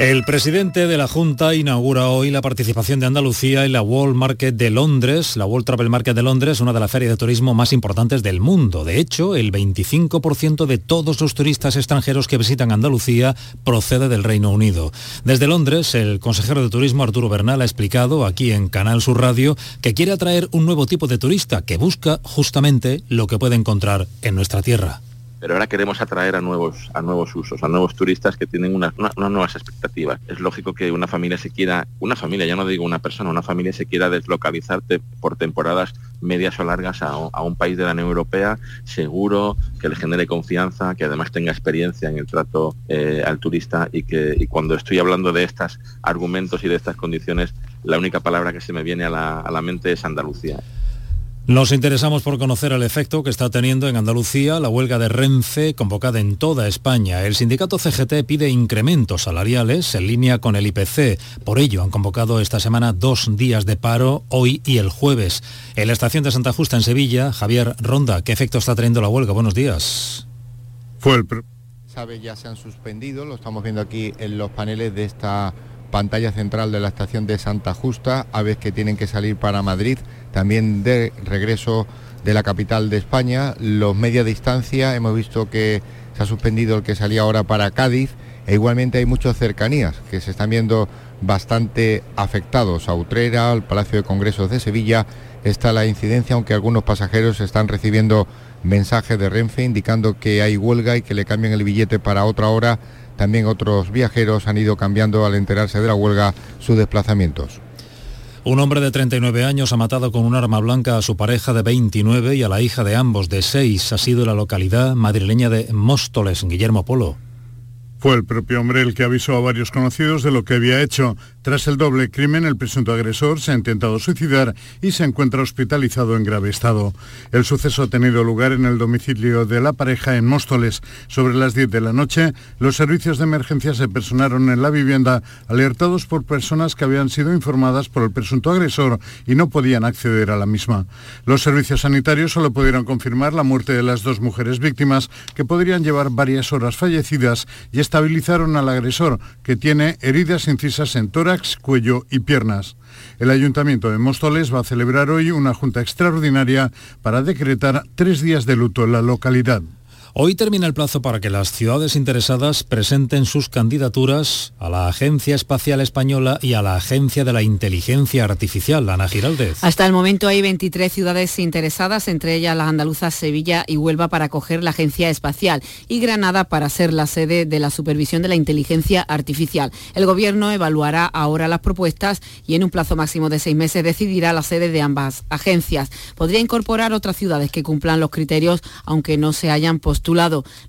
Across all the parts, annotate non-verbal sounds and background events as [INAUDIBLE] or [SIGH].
El presidente de la Junta inaugura hoy la participación de Andalucía en la World Market de Londres, la World Travel Market de Londres, una de las ferias de turismo más importantes del mundo. De hecho, el 25% de todos los turistas extranjeros que visitan Andalucía procede del Reino Unido. Desde Londres, el consejero de Turismo Arturo Bernal ha explicado aquí en Canal Sur Radio que quiere atraer un nuevo tipo de turista que busca justamente lo que puede encontrar en nuestra tierra pero ahora queremos atraer a nuevos, a nuevos usos, a nuevos turistas que tienen unas, nuevas expectativas. Es lógico que una familia se quiera, una familia, ya no digo una persona, una familia se quiera deslocalizar por temporadas medias o largas a, un país de la Unión Europea seguro, que le genere confianza, que además tenga experiencia en el trato eh, al turista y que cuando estoy hablando de estos argumentos y de estas condiciones, la única palabra que se me viene a la mente es Andalucía. Nos interesamos por conocer el efecto que está teniendo en Andalucía la huelga de Renfe convocada en toda España. El sindicato CGT pide incrementos salariales en línea con el IPC. Por ello han convocado esta semana dos días de paro, hoy y el jueves. En la estación de Santa Justa en Sevilla, Javier Ronda, ¿qué efecto está teniendo la huelga? Buenos días. Fue el... Sabe, ya se han suspendido, lo estamos viendo aquí en los paneles de esta pantalla central de la estación de Santa Justa, aves que tienen que salir para Madrid también de regreso de la capital de España. Los media distancia, hemos visto que se ha suspendido el que salía ahora para Cádiz e igualmente hay muchas cercanías que se están viendo bastante afectados. A Utrera, al Palacio de Congresos de Sevilla, está la incidencia, aunque algunos pasajeros están recibiendo mensajes de Renfe indicando que hay huelga y que le cambian el billete para otra hora. También otros viajeros han ido cambiando al enterarse de la huelga sus desplazamientos. Un hombre de 39 años ha matado con un arma blanca a su pareja de 29 y a la hija de ambos de 6. Ha sido la localidad madrileña de Móstoles, Guillermo Polo. Fue el propio hombre el que avisó a varios conocidos de lo que había hecho. Tras el doble crimen, el presunto agresor se ha intentado suicidar y se encuentra hospitalizado en grave estado. El suceso ha tenido lugar en el domicilio de la pareja en Móstoles. Sobre las 10 de la noche, los servicios de emergencia se personaron en la vivienda, alertados por personas que habían sido informadas por el presunto agresor y no podían acceder a la misma. Los servicios sanitarios solo pudieron confirmar la muerte de las dos mujeres víctimas, que podrían llevar varias horas fallecidas y estabilizaron al agresor, que tiene heridas incisas en tórax, cuello y piernas. El Ayuntamiento de Móstoles va a celebrar hoy una junta extraordinaria para decretar tres días de luto en la localidad. Hoy termina el plazo para que las ciudades interesadas presenten sus candidaturas a la Agencia Espacial Española y a la Agencia de la Inteligencia Artificial, Ana Giraldez. Hasta el momento hay 23 ciudades interesadas, entre ellas las andaluzas Sevilla y Huelva para acoger la Agencia Espacial y Granada para ser la sede de la supervisión de la inteligencia artificial. El Gobierno evaluará ahora las propuestas y en un plazo máximo de seis meses decidirá la sede de ambas agencias. Podría incorporar otras ciudades que cumplan los criterios, aunque no se hayan postulado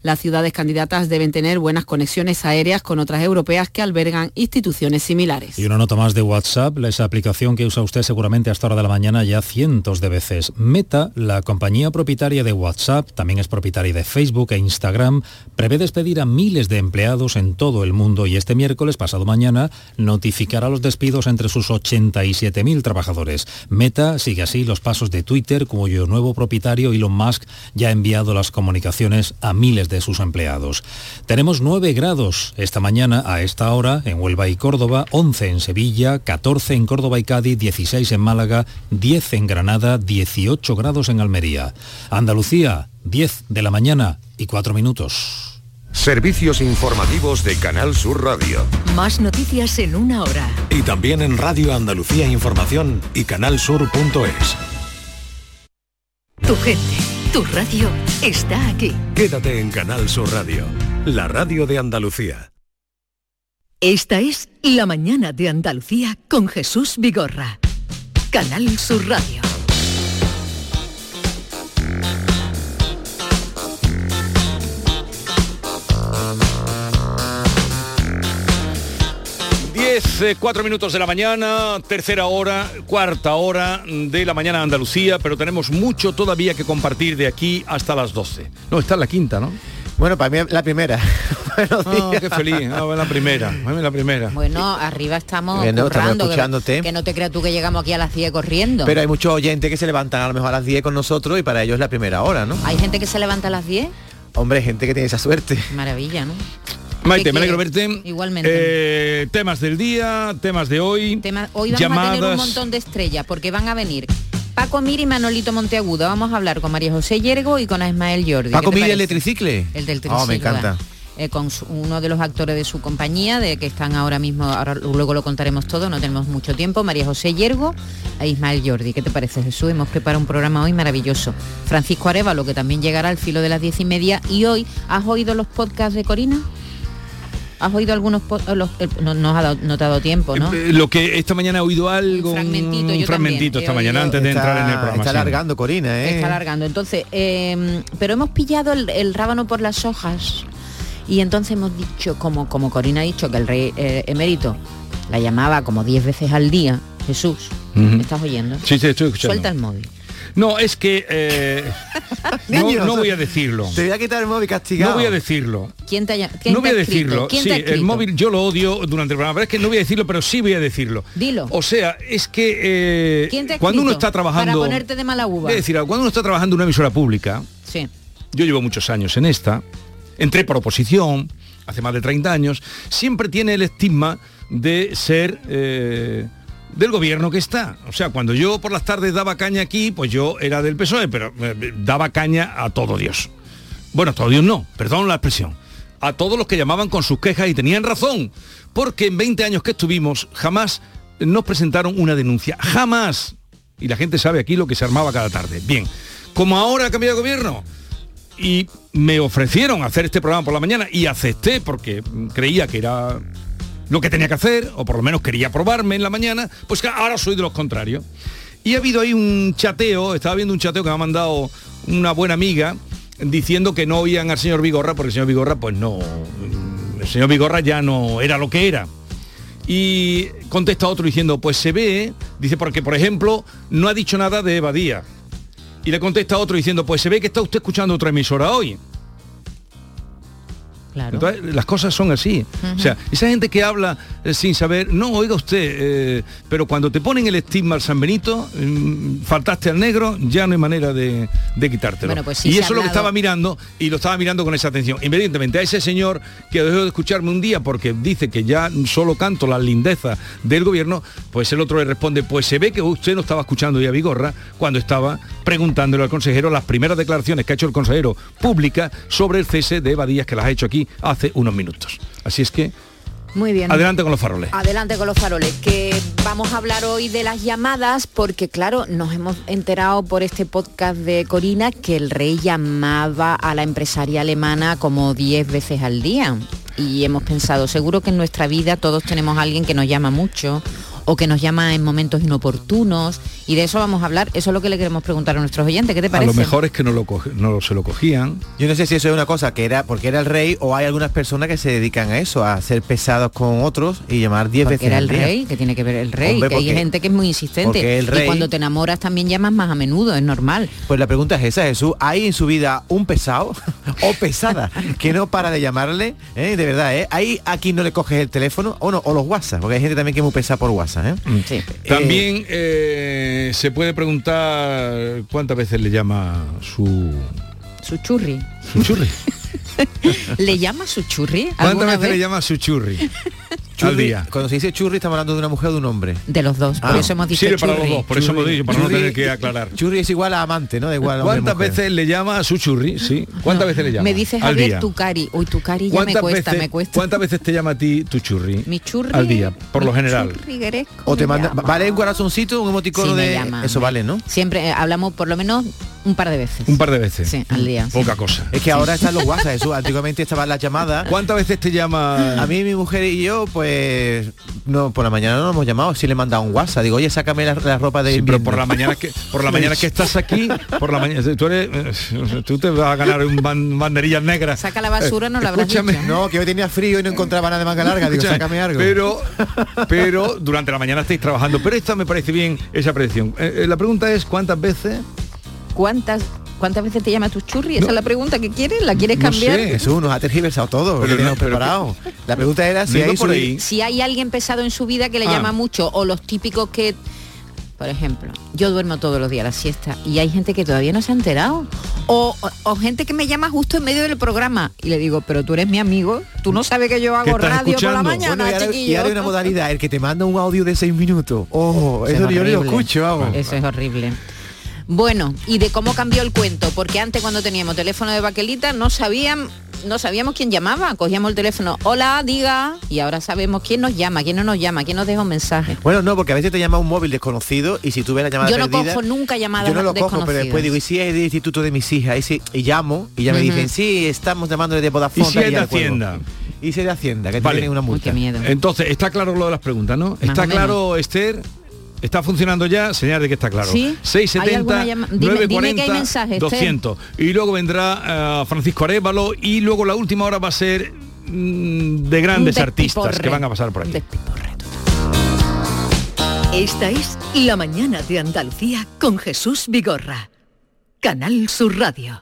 las ciudades candidatas deben tener buenas conexiones aéreas con otras europeas que albergan instituciones similares. Y una nota más de WhatsApp, esa aplicación que usa usted seguramente hasta hora de la mañana ya cientos de veces. Meta, la compañía propietaria de WhatsApp, también es propietaria de Facebook e Instagram, prevé despedir a miles de empleados en todo el mundo y este miércoles, pasado mañana, notificará los despidos entre sus 87.000 trabajadores. Meta sigue así los pasos de Twitter, cuyo nuevo propietario Elon Musk ya ha enviado las comunicaciones a miles de sus empleados. Tenemos 9 grados esta mañana a esta hora en Huelva y Córdoba, 11 en Sevilla, 14 en Córdoba y Cádiz, 16 en Málaga, 10 en Granada, 18 grados en Almería. Andalucía, 10 de la mañana y 4 minutos. Servicios informativos de Canal Sur Radio. Más noticias en una hora. Y también en Radio Andalucía Información y canalsur.es. Tu gente tu radio está aquí. Quédate en Canal Sur Radio, la radio de Andalucía. Esta es La mañana de Andalucía con Jesús Vigorra. Canal Sur Radio. 10, 4 minutos de la mañana, tercera hora, cuarta hora de la mañana Andalucía, pero tenemos mucho todavía que compartir de aquí hasta las 12. No, está en la quinta, ¿no? Bueno, para mí la primera. [LAUGHS] oh, qué feliz. No, la primera. la primera. Bueno, arriba estamos Viendo, escuchándote. Que, no te creas tú que llegamos aquí a las 10 corriendo. Pero hay muchos oyentes que se levantan a lo mejor a las 10 con nosotros y para ellos es la primera hora, ¿no? ¿Hay gente que se levanta a las 10? Hombre, gente que tiene esa suerte. Maravilla, ¿no? Maite, me alegro verte. Igualmente. Eh, temas del día, temas de hoy. hoy vamos a tener un montón de estrellas porque van a venir Paco Mir y Manolito Monteagudo. Vamos a hablar con María José Yergo y con Ismael Jordi. ¿Paco Mir el de tricicle? El del tricicle. Oh, me encanta. Eh, con uno de los actores de su compañía, de que están ahora mismo, ahora luego lo contaremos todo, no tenemos mucho tiempo, María José Yergo e Ismael Jordi. ¿Qué te parece Jesús? Hemos preparado un programa hoy maravilloso. Francisco Arevalo, que también llegará al filo de las diez y media. Y hoy, ¿has oído los podcasts de Corina? ¿Has oído algunos eh, no, no, ha dado, no, te ha dado tiempo, ¿no? Eh, lo que esta mañana he oído algo, un fragmentito, un fragmentito esta mañana antes de entrar en el programa. Está alargando, Corina, ¿eh? Está alargando. Entonces, em, pero hemos pillado el, rábano por las hojas y entonces hemos dicho, como, como Corina ha dicho, que el rey eh, emérito la llamaba como 10 veces al día, Jesús, ¿me estás oyendo? Sí, sí, estoy escuchando. Suelta el móvil. No, es que eh, [LAUGHS] no, voy a decirlo. Te voy a quitar el móvil castigado. No voy a decirlo. ¿Quién te No voy a decirlo. sí, el móvil yo lo odio durante el programa, pero es que no voy a decirlo, pero sí voy a decirlo. Dilo. O sea, es que eh, cuando uno está trabajando. Para ponerte de mala uva. Es decir, cuando uno está trabajando en una emisora pública. Sí. Yo llevo muchos años en esta. Entré por oposición hace más de 30 años. Siempre tiene el estigma de ser. Eh, del gobierno que está. O sea, cuando yo por las tardes daba caña aquí, pues yo era del PSOE, pero eh, daba caña a todo Dios. Bueno, a todo Dios no, perdón la expresión. A todos los que llamaban con sus quejas y tenían razón, porque en 20 años que estuvimos jamás nos presentaron una denuncia, jamás. Y la gente sabe aquí lo que se armaba cada tarde. Bien, como ahora ha cambiado de gobierno, y me ofrecieron hacer este programa por la mañana y acepté porque creía que era lo que tenía que hacer, o por lo menos quería probarme en la mañana, pues ahora soy de los contrarios. Y ha habido ahí un chateo, estaba viendo un chateo que me ha mandado una buena amiga diciendo que no oían al señor Vigorra porque el señor Vigorra pues no, el señor Vigorra ya no era lo que era. Y contesta otro diciendo, pues se ve, dice, porque por ejemplo no ha dicho nada de Badía. Y le contesta otro diciendo, pues se ve que está usted escuchando otra emisora hoy. Entonces, las cosas son así. O sea, esa gente que habla eh, sin saber, no, oiga usted, eh, pero cuando te ponen el estigma al San Benito, mm, faltaste al negro, ya no hay manera de, quitártelo. Pues y eso es lo que estaba mirando, y lo estaba mirando con esa atención. Inmediatamente a ese señor que dejó de escucharme un día porque dice que ya solo canto la lindeza del gobierno, pues el otro le responde, pues se ve que usted no estaba escuchando ya Vigorra cuando estaba preguntándole al consejero las primeras declaraciones que ha hecho el consejero pública sobre el cese de Badías que las ha hecho aquí hace unos minutos. Así es que muy bien. Adelante con los faroles. Adelante con los faroles, que vamos a hablar hoy de las llamadas, porque claro, nos hemos enterado por este podcast de Corina que el rey llamaba a la empresaria alemana como 10 veces al día. Y hemos pensado, seguro que en nuestra vida todos tenemos a alguien que nos llama mucho o que nos llama en momentos inoportunos y de eso vamos a hablar. Eso es lo que le queremos preguntar a nuestros oyentes. ¿Qué te parece? A lo mejor es que no, lo no se lo cogían. Yo no sé si eso es una cosa que era porque era el rey o hay algunas personas que se dedican a eso, a ser pesados con otros y llamar 10 veces. Era el rey, que tiene que ver el rey, que hay gente que es muy insistente. El rey, y cuando te enamoras también llamas más a menudo, es normal. Pues la pregunta es esa, Jesús. ¿Hay en su vida un pesado [LAUGHS] o pesada que no para de llamarle? ¿Eh? De verdad, ¿eh? ¿Hay aquí no le coges el teléfono o no? O los WhatsApp, porque hay gente también que es muy pesada por WhatsApp. ¿Eh? Mm. También eh, se puede preguntar cuántas veces le llama su... Su churri. Su churri. [LAUGHS] ¿Le llama su churri? ¿Cuántas veces le llama su churri? [LAUGHS] al día. Cuando se dice churri estamos hablando de una mujer o de un hombre. De los dos, por ah. eso hemos dicho Sirve para los dos, por eso hemos dicho, para no tener que aclarar. Churri es igual a amante, ¿no? igual ¿Cuántas veces le llama a su churri? Sí. ¿Cuántas veces le llama? Me dice Javier tu cari. Uy, tu cari ya me cuesta, me cuesta. ¿Cuántas veces te llama a ti tu churri? Mi churri. Al día, por lo general. O te manda, vale un corazoncito, un emoticono de eso vale, ¿no? Siempre eh, hablamos por lo menos un par de veces. Un par de veces. Sí, al día. Poca cosa. Es que ahora están los WhatsApp, eso. Antiguamente estaban las llamadas. ¿Cuántas veces te llama? A mí, mi mujer y yo, pues, no, por la mañana no nos hemos llamado, sí le he mandado un WhatsApp. Digo, oye, sácame la, ropa de sí, pero por la mañana que por la mañana que estás aquí, por la mañana, tú eres, eh, tú te vas a ganar un banderillas negras. Saca la basura, no la habrás. No, que hoy tenía frío y no encontraba nada de manga larga. Digo, sácame algo. Pero, pero durante la mañana estáis trabajando. Pero esta me parece bien esa predicción. Eh, eh, la pregunta es, ¿cuántas veces? ¿Cuántas ¿Cuántas veces te llama tu churri? Esa es la pregunta que quieres. ¿La quieres cambiar? No sé, Jesús, nos ha tergiversado todo. Pero no, pero preparado. La pregunta era si hay por ahí. Si hay alguien pesado en su vida que le Ah. llama mucho o los típicos que por ejemplo, yo duermo todos los días la siesta y hay gente que todavía no se ha enterado. O, o- o gente que me llama justo en medio del programa y le digo, pero tú eres mi amigo, tú no sabes que yo hago radio por la mañana, Bueno, y ahora, y chiquillo". ahora hay una modalidad, el que te manda un audio de seis minutos. Oh, Eso eso, es yo lo escucho, vamos. Eso es horrible. Bueno, y de cómo cambió el cuento, porque antes cuando teníamos teléfono de baquelita no sabían, no sabíamos quién llamaba, cogíamos el teléfono, hola, diga, y ahora sabemos quién nos llama, quién no nos llama, quién nos deja un mensaje. Bueno, no, porque a veces te llama un móvil desconocido y si tú ves la llamada Yo no perdida... cojo nunca llamadas Yo no lo cojo, pero después digo, y si es del instituto de mis hijas, y, si- y llamo, y ya me dicen, sí, estamos llamándole de Vodafone. ¿Y si es de. Hacienda? Y si es de Hacienda, que Vale. tienen una Uy, multa. qué miedo. Entonces, está claro lo de las preguntas, ¿no? ¿Está claro, Esther? ¿Está funcionando ya? Señal de que está claro. Sí. ¿Hay 670 alguna llama- dime- dime 940 que hay mensajes, Esther. 200. Y luego vendrá eh, Francisco Arevalo y luego la última hora va a ser mm, de grandes artistas que van a pasar por aquí. Esta es La mañana de Andalucía con Jesús Vigorra. Canal Sur Radio.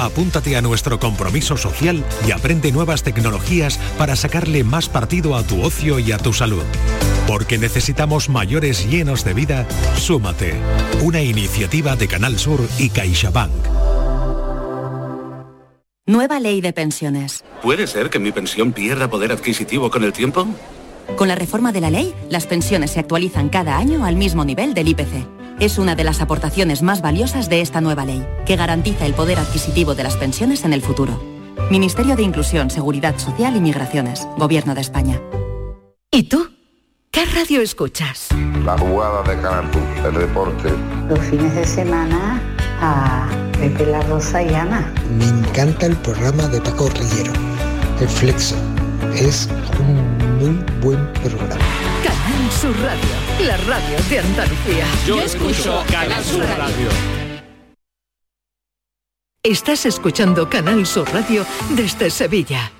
Apúntate a nuestro compromiso social y aprende nuevas tecnologías para sacarle más partido a tu ocio y a tu salud. Porque necesitamos mayores llenos de vida, súmate. Una iniciativa de Canal Sur y CaixaBank. Nueva ley de pensiones. ¿Puede ser que mi pensión pierda poder adquisitivo con el tiempo? Con la reforma de la ley, las pensiones se actualizan cada año al mismo nivel del IPC. Es una de las aportaciones más valiosas de esta nueva ley, que garantiza el poder adquisitivo de las pensiones en el futuro. Ministerio de Inclusión, Seguridad Social y Migraciones, Gobierno de España. ¿Y tú? ¿Qué radio escuchas? La jugada de Canal el deporte. Los fines de semana a Pepe La Rosa y Ana. Me encanta el programa de Paco Rillero, El Flexo. Es un muy buen programa. Canal Sur Radio, la radio de Andalucía. Yo escucho Canal Sur Radio. Estás escuchando Canal Sur Radio desde Sevilla.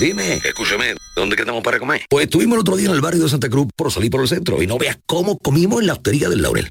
Dime, escúchame, ¿dónde quedamos para comer? Pues estuvimos el otro día en el barrio de Santa Cruz por salir por el centro y no veas cómo comimos en la hostería del Laurel.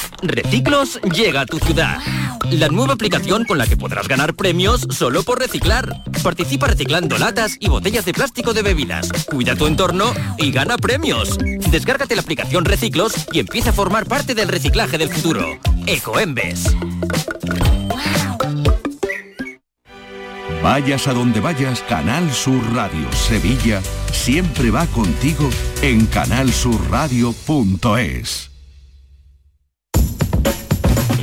Reciclos llega a tu ciudad. La nueva aplicación con la que podrás ganar premios solo por reciclar. Participa reciclando latas y botellas de plástico de bebidas. Cuida tu entorno y gana premios. Descárgate la aplicación Reciclos y empieza a formar parte del reciclaje del futuro. Ecoembes. Vayas a donde vayas, Canal Sur Radio Sevilla siempre va contigo en canalsurradio.es.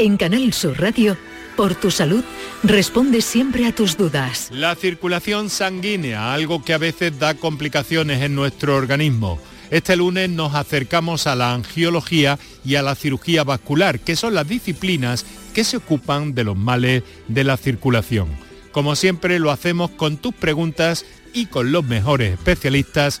En Canal Sur Radio, por tu salud, responde siempre a tus dudas. La circulación sanguínea, algo que a veces da complicaciones en nuestro organismo. Este lunes nos acercamos a la angiología y a la cirugía vascular, que son las disciplinas que se ocupan de los males de la circulación. Como siempre lo hacemos con tus preguntas y con los mejores especialistas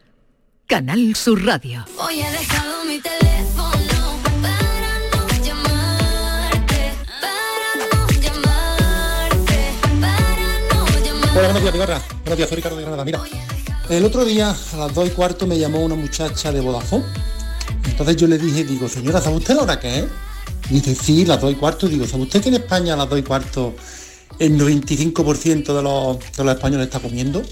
Canal Sur Radio. Hoy he dejado mi teléfono para no llamarte, para no llamarte, para no llamarte. Hola, buenos días, Vigorra. Buenos días, soy Ricardo de Granada. Mira, el otro día a las 2 y cuarto me llamó una muchacha de Vodafone. Entonces yo le dije, digo, señora, ¿sabe usted la hora que es? Y dice, sí, las 2 y cuarto. Digo, ¿sabe usted que en España a las 2 y cuarto el 95% de los, de los españoles está comiendo?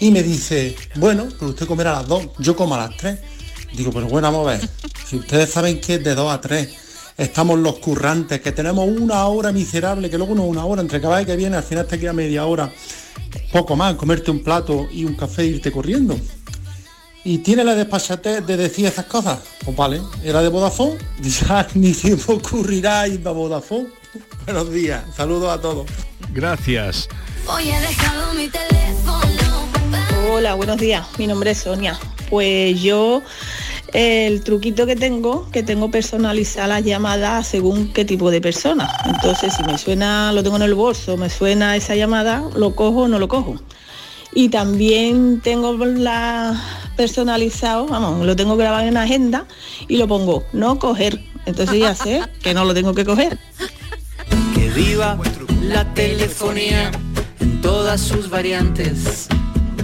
Y me dice, bueno, pero usted comerá a las 2, yo como a las 3. Digo, pero bueno, vamos a ver, si ustedes saben que es de 2 a 3, estamos los currantes, que tenemos una hora miserable, que luego no es una hora, entre va y que viene, al final te queda media hora, poco más, comerte un plato y un café e irte corriendo. Y tiene la despachatez de decir esas cosas. Pues vale, era de Vodafone, [LAUGHS] ya ni se me ocurrirá ir a Vodafone. Buenos días, saludos a todos. Gracias. Hoy he dejado mi teléfono Hola, buenos días. Mi nombre es Sonia. Pues yo el truquito que tengo, que tengo personalizar las llamadas según qué tipo de persona. Entonces, si me suena, lo tengo en el bolso, me suena esa llamada, lo cojo o no lo cojo. Y también tengo la personalizado, vamos, lo tengo grabado en agenda y lo pongo no coger. Entonces ya sé que no lo tengo que coger. Que viva la telefonía en todas sus variantes.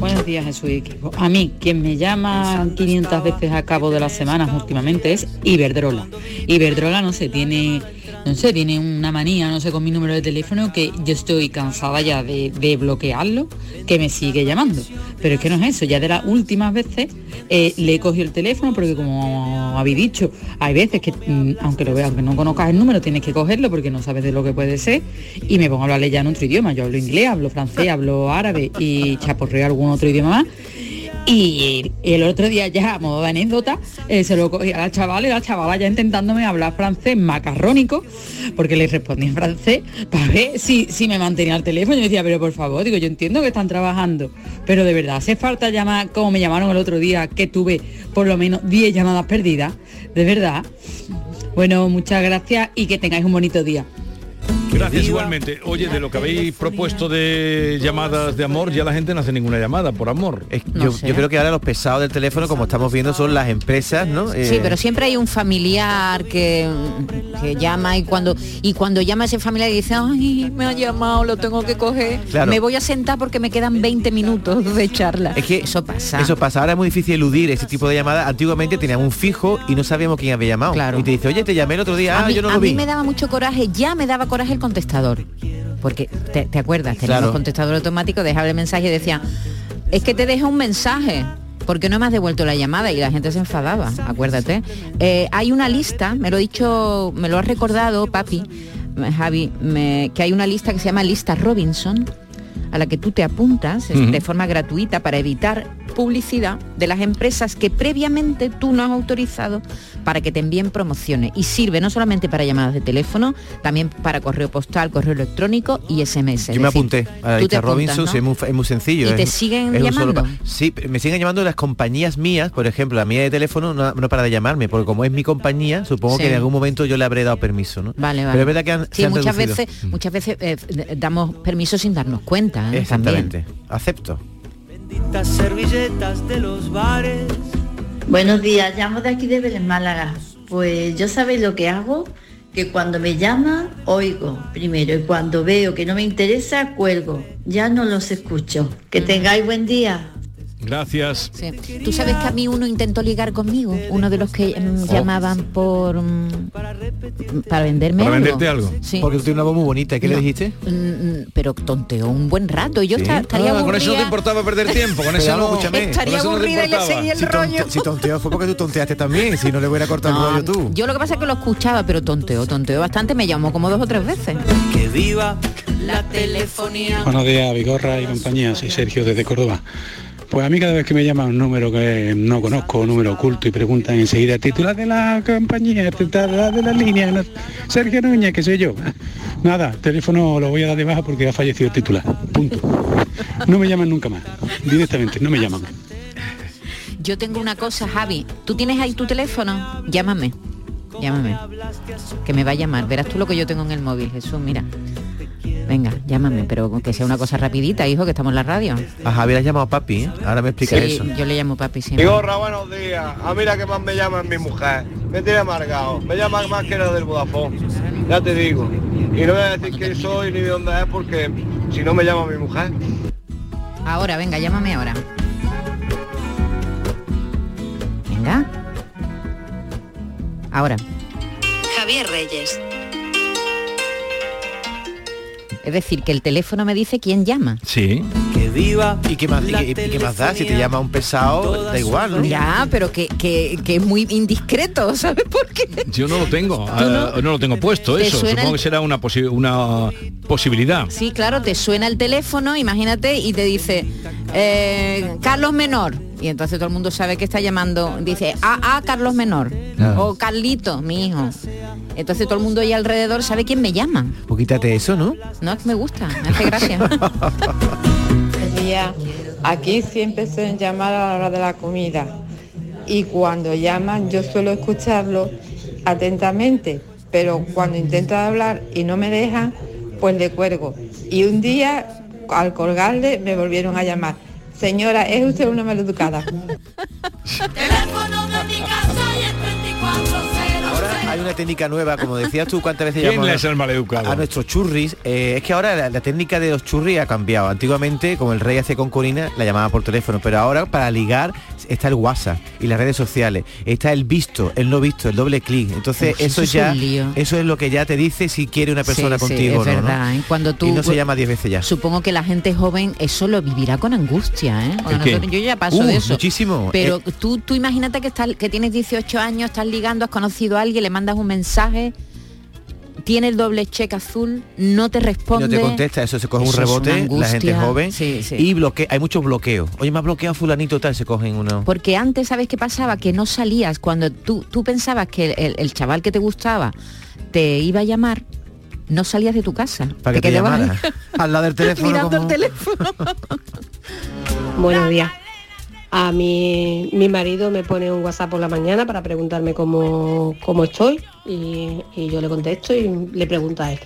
Buenos días, Jesús y equipo. A mí, quien me llama 500 veces a cabo de las semanas últimamente es Iberdrola. Iberdrola, no sé, tiene, no sé, tiene una manía, no sé, con mi número de teléfono que yo estoy cansada ya de, de bloquearlo, que me sigue llamando. Pero es que no es eso, ya de las últimas veces eh, le he cogido el teléfono porque como habéis dicho, hay veces que, mm, aunque lo veas, aunque no conozcas el número, tienes que cogerlo porque no sabes de lo que puede ser y me pongo a hablarle ya en otro idioma. Yo hablo inglés, hablo francés, hablo árabe y chaporreo algún otro idioma más. Y el otro día ya, a modo de anécdota, eh, se lo cogí a la chavala y la chavala ya intentándome hablar francés macarrónico, porque le respondí en francés, para ver si, si me mantenía el teléfono. Yo decía, pero por favor, digo, yo entiendo que están trabajando, pero de verdad, hace falta llamar, como me llamaron el otro día, que tuve por lo menos 10 llamadas perdidas, de verdad. Bueno, muchas gracias y que tengáis un bonito día. Gracias igualmente. Oye, de lo que habéis propuesto de llamadas de amor, ya la gente no hace ninguna llamada por amor. yo, yo creo que ahora los pesados del teléfono, como estamos viendo, son las empresas, ¿no? Sí, Eh, pero siempre hay un familiar que, que llama y cuando y cuando llama ese familiar y dice, ay, me ha llamado, lo tengo que coger. Claro. Me voy a sentar porque me quedan 20 minutos de charla. Es que eso pasa. Eso pasa, ahora es muy difícil eludir ese tipo de llamadas. Antiguamente teníamos un fijo y no sabíamos quién había llamado. Y te dice, oye, te llamé el otro día, a ah, mí, yo no a lo mí vi. me daba mucho coraje, ya me daba coraje el contestador. Porque, ¿te, te acuerdas? Teníamos Claro. contestador automático, dejaba el mensaje y decía, es que te deja un mensaje. porque no me has devuelto la llamada? Y la gente se enfadaba, acuérdate. Eh, hay una lista, me lo he dicho, me lo ha recordado papi, Javi, me- que hay una lista que se llama lista Robinson, a la que tú te apuntas de forma gratuita para evitar publicidad de las empresas que previamente tú no has autorizado para que te envíen promociones y sirve no solamente para llamadas de teléfono, también para correo postal, correo electrónico y SMS. Yo me decir, apunté a la tú te apuntas, Robinson, es, muy, es muy sencillo. ¿Y es- te siguen solo llamando? sí, me siguen llamando las compañías mías, por ejemplo, la mía de teléfono no, no para de llamarme, porque como es mi compañía, supongo Sí. que en algún momento yo le habré dado permiso, ¿no? Vale, vale. Pero es verdad que han, Sí, muchas veces, muchas veces eh, damos permiso sin darnos cuenta. ¿eh? También. Exactamente. Acepto. Servilletas de los bares. Buenos días, llamo de aquí de Belén Málaga. Pues yo sabéis lo que hago, que cuando me llaman, oigo primero y cuando veo que no me interesa, cuelgo. Ya no los escucho. Que tengáis buen día. Gracias. Sí. Tú sabes que a mí uno intentó ligar conmigo, uno de los que mm, llamaban por mm, para venderme Para algo. venderte algo. Sí. Porque tú tienes una voz muy bonita. ¿Qué le dijiste? Mm, mm, pero tonteó un buen rato. y Yo esta- estaría Ah, con eso no te importaba perder tiempo, con [LAUGHS] eso no. escúchame. Estaría con eso no te aburrida y le importaba. seguía el Si, tonte- rollo. si tonteó fue porque tú tonteaste también. Si no le hubiera cortado No, el rollo tú. Yo lo que pasa es que lo escuchaba, pero tonteó, tonteó bastante, me llamó como dos o tres veces. Que viva La telefonía. Buenos días, Vigorra y compañía, soy Sergio desde Córdoba. Pues a mí cada vez que me llaman un número que no conozco, un número oculto y preguntan enseguida titular de la compañía, titular de la línea, Sergio Núñez, que soy yo. Nada, teléfono lo voy a dar de baja porque ha fallecido el titular. Punto. No me llaman nunca más. Directamente, no me llaman. Yo tengo una cosa, Javi. ¿Tú tienes ahí tu teléfono? Llámame. Llámame. Que me va a llamar. Verás tú lo que yo tengo en el móvil, Jesús, mira. Venga, llámame, pero que sea una cosa rapidita, hijo, que estamos en la radio. A Javier has llamado papi, ¿eh? Ahora me explica Sí, eso. yo le llamo papi siempre. Vigorra, buenos días. A mira que más me llama mi mujer. Me tiene amargado. Me llama más que la del Vodafone. Ya te digo. Y no voy a decir quién soy ni de dónde es porque si no me llama mi mujer. Ahora, venga, llámame ahora. Venga. Ahora. Javier Reyes. Es decir, que el teléfono me dice quién llama. Sí. Que viva ¿Y qué más, y qué- y qué más da? Si te llama un pesado, da igual, ¿no? Ya, pero que, que, que es muy indiscreto, [LAUGHS] ¿sabes por qué? Yo no lo tengo, ah, no? lo tengo puesto ¿Te eso. Supongo el- que será una, posi- una posibilidad. Sí, claro, te suena el teléfono, imagínate, y te dice, eh, Carlos Menor. Y entonces todo el mundo sabe que está llamando, dice, a, a Carlos Menor. Ah. O Carlito, mi hijo. Entonces todo el mundo ahí alrededor sabe quién me llama. Pues quítate eso, ¿no? No, es que me gusta, me hace gracia. [LAUGHS] Aquí siempre suelen llamar a la hora de la comida y cuando llaman yo suelo escucharlo atentamente, pero cuando intento hablar y no me dejan, pues le cuelgo. Y un día, al colgarle, me volvieron a llamar. Señora, es usted una maleducada. Ahora hay una técnica nueva, como decías tú, ¿cuántas veces ¿Quién llamamos es el maleducado? a nuestros churris? Eh, es que ahora la, la técnica de los churris ha cambiado. Antiguamente, como el rey hace con Corina, la llamaba por teléfono, pero ahora para ligar está el WhatsApp y las redes sociales. Está el visto, el no visto, el doble clic. Entonces Uf, eso, eso es ya, lío. eso es lo que ya te dice si quiere una persona Sí, contigo es o no, ¿no? verdad, ¿eh? Cuando tú y no se llama 10 veces ya. Supongo que la gente joven eso lo vivirá con angustia, ¿eh? Yo ya paso Uh, de eso. muchísimo. Pero Eh, tú, tú imagínate que, estás, que tienes 18 años, estás ligando, has conocido a alguien, le mandas un mensaje, tiene el doble cheque azul, no te Y responde. no te contesta, eso se coge Eso un rebote, la gente joven Sí, sí. y bloque, hay muchos bloqueos. Oye, me ha bloqueado fulanito tal, se cogen uno. Porque antes, ¿sabes qué pasaba? Que no salías. Cuando tú, tú pensabas que el, el chaval que te gustaba te iba a llamar, no salías de tu casa. Para que te quedabas llamara. Al lado del teléfono. [LAUGHS] mirando como- el teléfono. Buenos días. A mi, mi marido me pone un WhatsApp por la mañana para preguntarme cómo, cómo estoy y, y yo le contesto y le pregunto a él.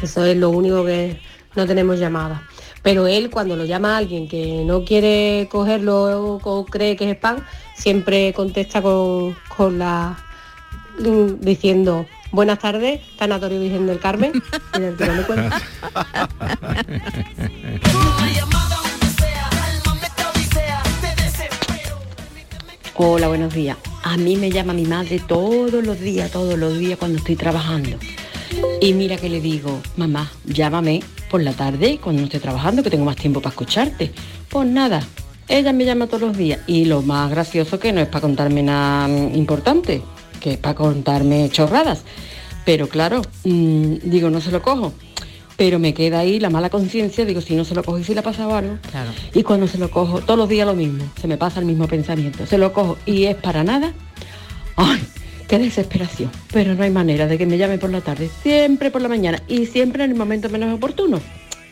Eso es lo único que no tenemos llamada. Pero él cuando lo llama a alguien que no quiere cogerlo o cree que es spam, siempre contesta con, con la diciendo buenas tardes, Tanatorio Virgen del Carmen, [LAUGHS] y del [LAUGHS] Hola, buenos días. A mí me llama mi madre todos los días, todos los días cuando estoy trabajando. Y mira que le digo, mamá, llámame por la tarde cuando no esté trabajando, que tengo más tiempo para escucharte. Pues nada, ella me llama todos los días. Y lo más gracioso que no es para contarme nada importante, que es para contarme chorradas. Pero claro, mm, digo, no se lo cojo. Pero me queda ahí la mala conciencia, digo, si no se lo cojo y si le ha pasado algo. Claro. Y cuando se lo cojo, todos los días lo mismo, se me pasa el mismo pensamiento. Se lo cojo y es para nada. ¡Ay! ¡Qué desesperación! Pero no hay manera de que me llame por la tarde, siempre por la mañana y siempre en el momento menos oportuno.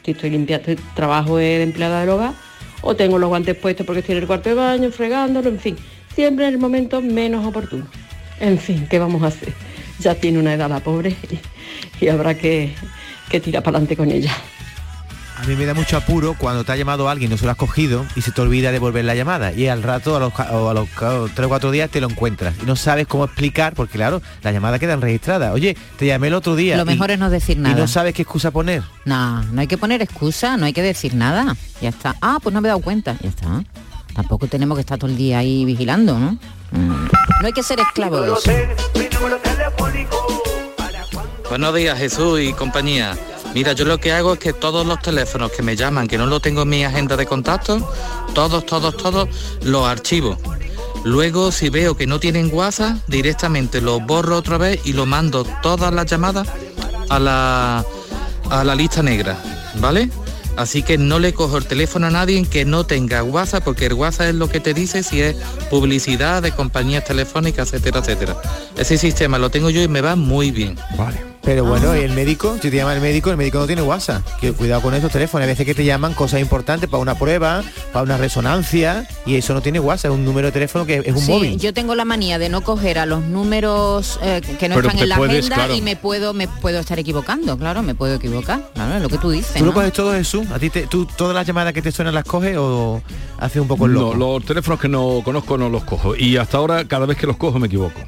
Si estoy limpiando, trabajo de empleada del hogar o tengo los guantes puestos porque estoy en el cuarto de baño, fregándolo, en fin, siempre en el momento menos oportuno. En fin, ¿qué vamos a hacer? Ya tiene una edad la pobre y, y habrá que, que tirar para adelante con ella. A mí me da mucho apuro cuando te ha llamado alguien, no se lo has cogido y se te olvida devolver la llamada. Y al rato, a los, o a los ca- tres o cuatro días, te lo encuentras. Y no sabes cómo explicar, porque claro, las llamadas quedan registradas. Oye, te llamé el otro día. Lo y- mejor es no decir Y nada. no sabes qué excusa poner. No, no hay que poner excusa, no hay que decir nada. Ya está. Ah, pues no me he dado cuenta. Ya está. Tampoco tenemos que estar todo el día ahí vigilando, ¿no? Mm. No hay que ser esclavo de eso. Buenos días Jesús y compañía. Mira, yo lo que hago es que todos los teléfonos que me llaman, que no lo tengo en mi agenda de contactos, todos, todos, todos, los archivo. Luego, si veo que no tienen WhatsApp, directamente los borro otra vez y lo mando todas las llamadas a la, a la lista negra, ¿vale? Así que no le cojo el teléfono a nadie que no tenga WhatsApp, porque el WhatsApp es lo que te dice si es publicidad de compañías telefónicas, etcétera, etcétera. Ese sistema lo tengo yo y me va muy bien. Vale. Pero bueno, ¿y el médico? Si te llama el médico, el médico no tiene WhatsApp. Que cuidado con esos teléfonos. Hay veces que te llaman cosas importantes para una prueba, para una resonancia, y eso no tiene WhatsApp, es un número de teléfono que es un Sí, móvil. yo tengo la manía de no coger a los números eh, que no Pero están en la puedes, agenda claro. y me puedo me puedo estar equivocando, claro, me puedo equivocar, claro, es lo que tú dices. ¿Tú lo ¿no? coges todo, Jesús? ¿A ti te- tú todas las llamadas que te suenan las coges o haces un poco el No, loco? los teléfonos que no conozco no los cojo. Y hasta ahora, cada vez que los cojo, me equivoco.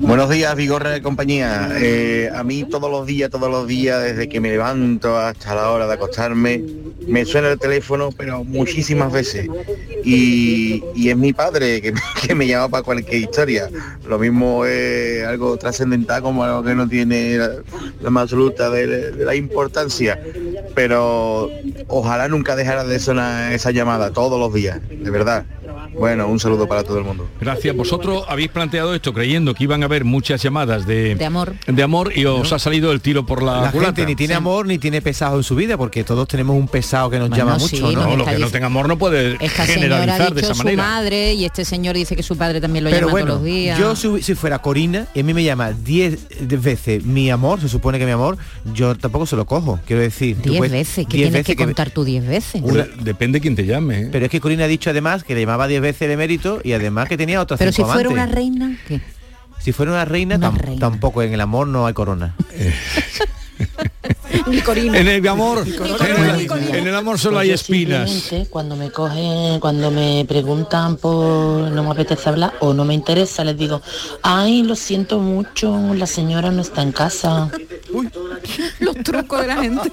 Buenos días, Vigorra de compañía. Eh, a mí todos los días, todos los días, desde que me levanto hasta la hora de acostarme, me suena el teléfono, pero muchísimas veces. Y, es mi padre [LAUGHS] que, me llama para cualquier historia. Lo mismo es algo trascendental como algo que no tiene la, la más absoluta de, de la importancia. Pero ojalá nunca dejara de sonar esa llamada todos los días, de verdad. Bueno, un saludo para todo el mundo. Gracias. Vosotros habéis planteado esto creyendo que iban a haber muchas llamadas de, de amor. De amor y os ha salido el tiro por la, La culata. gente ni tiene amor ni tiene pesado en su vida, porque todos tenemos un pesado que nos Bueno, llama sí, mucho, ¿no? No, lo que no tenga amor no puede Esta señora ha generalizar de esa su manera. madre y este señor dice que su padre también lo Pero llama bueno, todos los días. yo si, si fuera Corina y a mí me llama 10 veces mi amor, se supone que mi amor, yo tampoco se lo cojo. Quiero decir, tú Diez puedes- veces, que tienes que contar tú diez veces. Una- depende quién te llame. ¿eh? Pero es que Corina ha dicho además que le llamaba 10 veces de mérito y además que tenía otras Pero si cinco fuera una amantes. reina. Si fuera una reina, tam- tampoco en el amor no hay corona. [LAUGHS] En el amor, en el, en el amor solo hay Pues espinas. Cuando me cogen, cuando me preguntan por no me apetece hablar o no me interesa, les digo, ay, lo siento mucho, la señora no está en casa. Los trucos de la gente.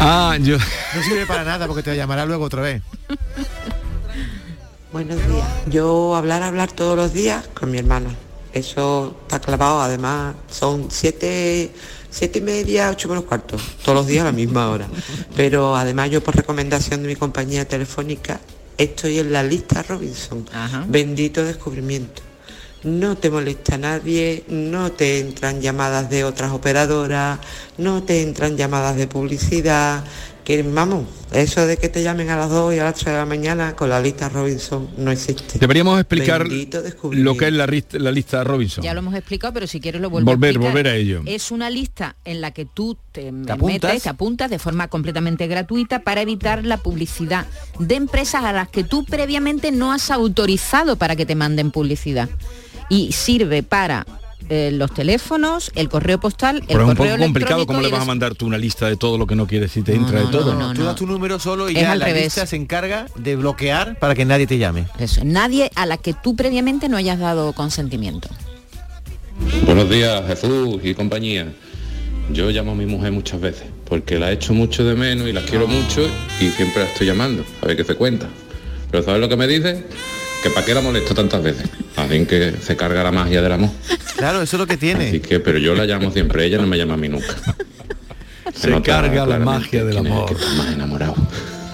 Ah, yo. No sirve para nada porque te llamará luego otra vez. Buenos días. Yo hablar, hablar todos los días con mi hermana. Eso está clavado, además son siete, siete y media, ocho menos cuarto, todos los días a la misma hora. Pero además yo por recomendación de mi compañía telefónica estoy en la lista Robinson. Bendito descubrimiento. No te molesta nadie, no te entran llamadas de otras operadoras, no te entran llamadas de publicidad, que vamos, eso de que te llamen a las 2 y a las 3 de la mañana con la lista Robinson no existe. Deberíamos explicar lo que es la, lista Robinson. Ya lo hemos explicado, pero si quieres lo vuelvo Volver, a explicar. volver a ello. Es una lista en la que tú te, apuntas. metes, te apuntas de forma completamente gratuita para evitar la publicidad de empresas a las que tú previamente no has autorizado para que te manden publicidad. Y sirve para eh, los teléfonos, el correo postal, el Pero es un correo poco complicado cómo le vas a mandar tú una lista de todo lo que no quieres si te entra de todo. Tú das tu número solo y Es ya al la revés. lista se encarga de bloquear para que nadie te llame. Eso, nadie a la que tú previamente no hayas dado consentimiento. Buenos días, Jesús y compañía. Yo llamo a mi mujer muchas veces porque la echo mucho de menos y la quiero mucho y siempre la estoy llamando a ver qué se cuenta. Pero ¿sabes lo que me dice? Que para qué la molesto tantas veces. Así que se carga la magia del amor. Claro, eso es lo que tiene. Así que, pero yo la llamo siempre, ella no me llama a mí nunca. Se carga la magia del quién es amor. que más enamorado.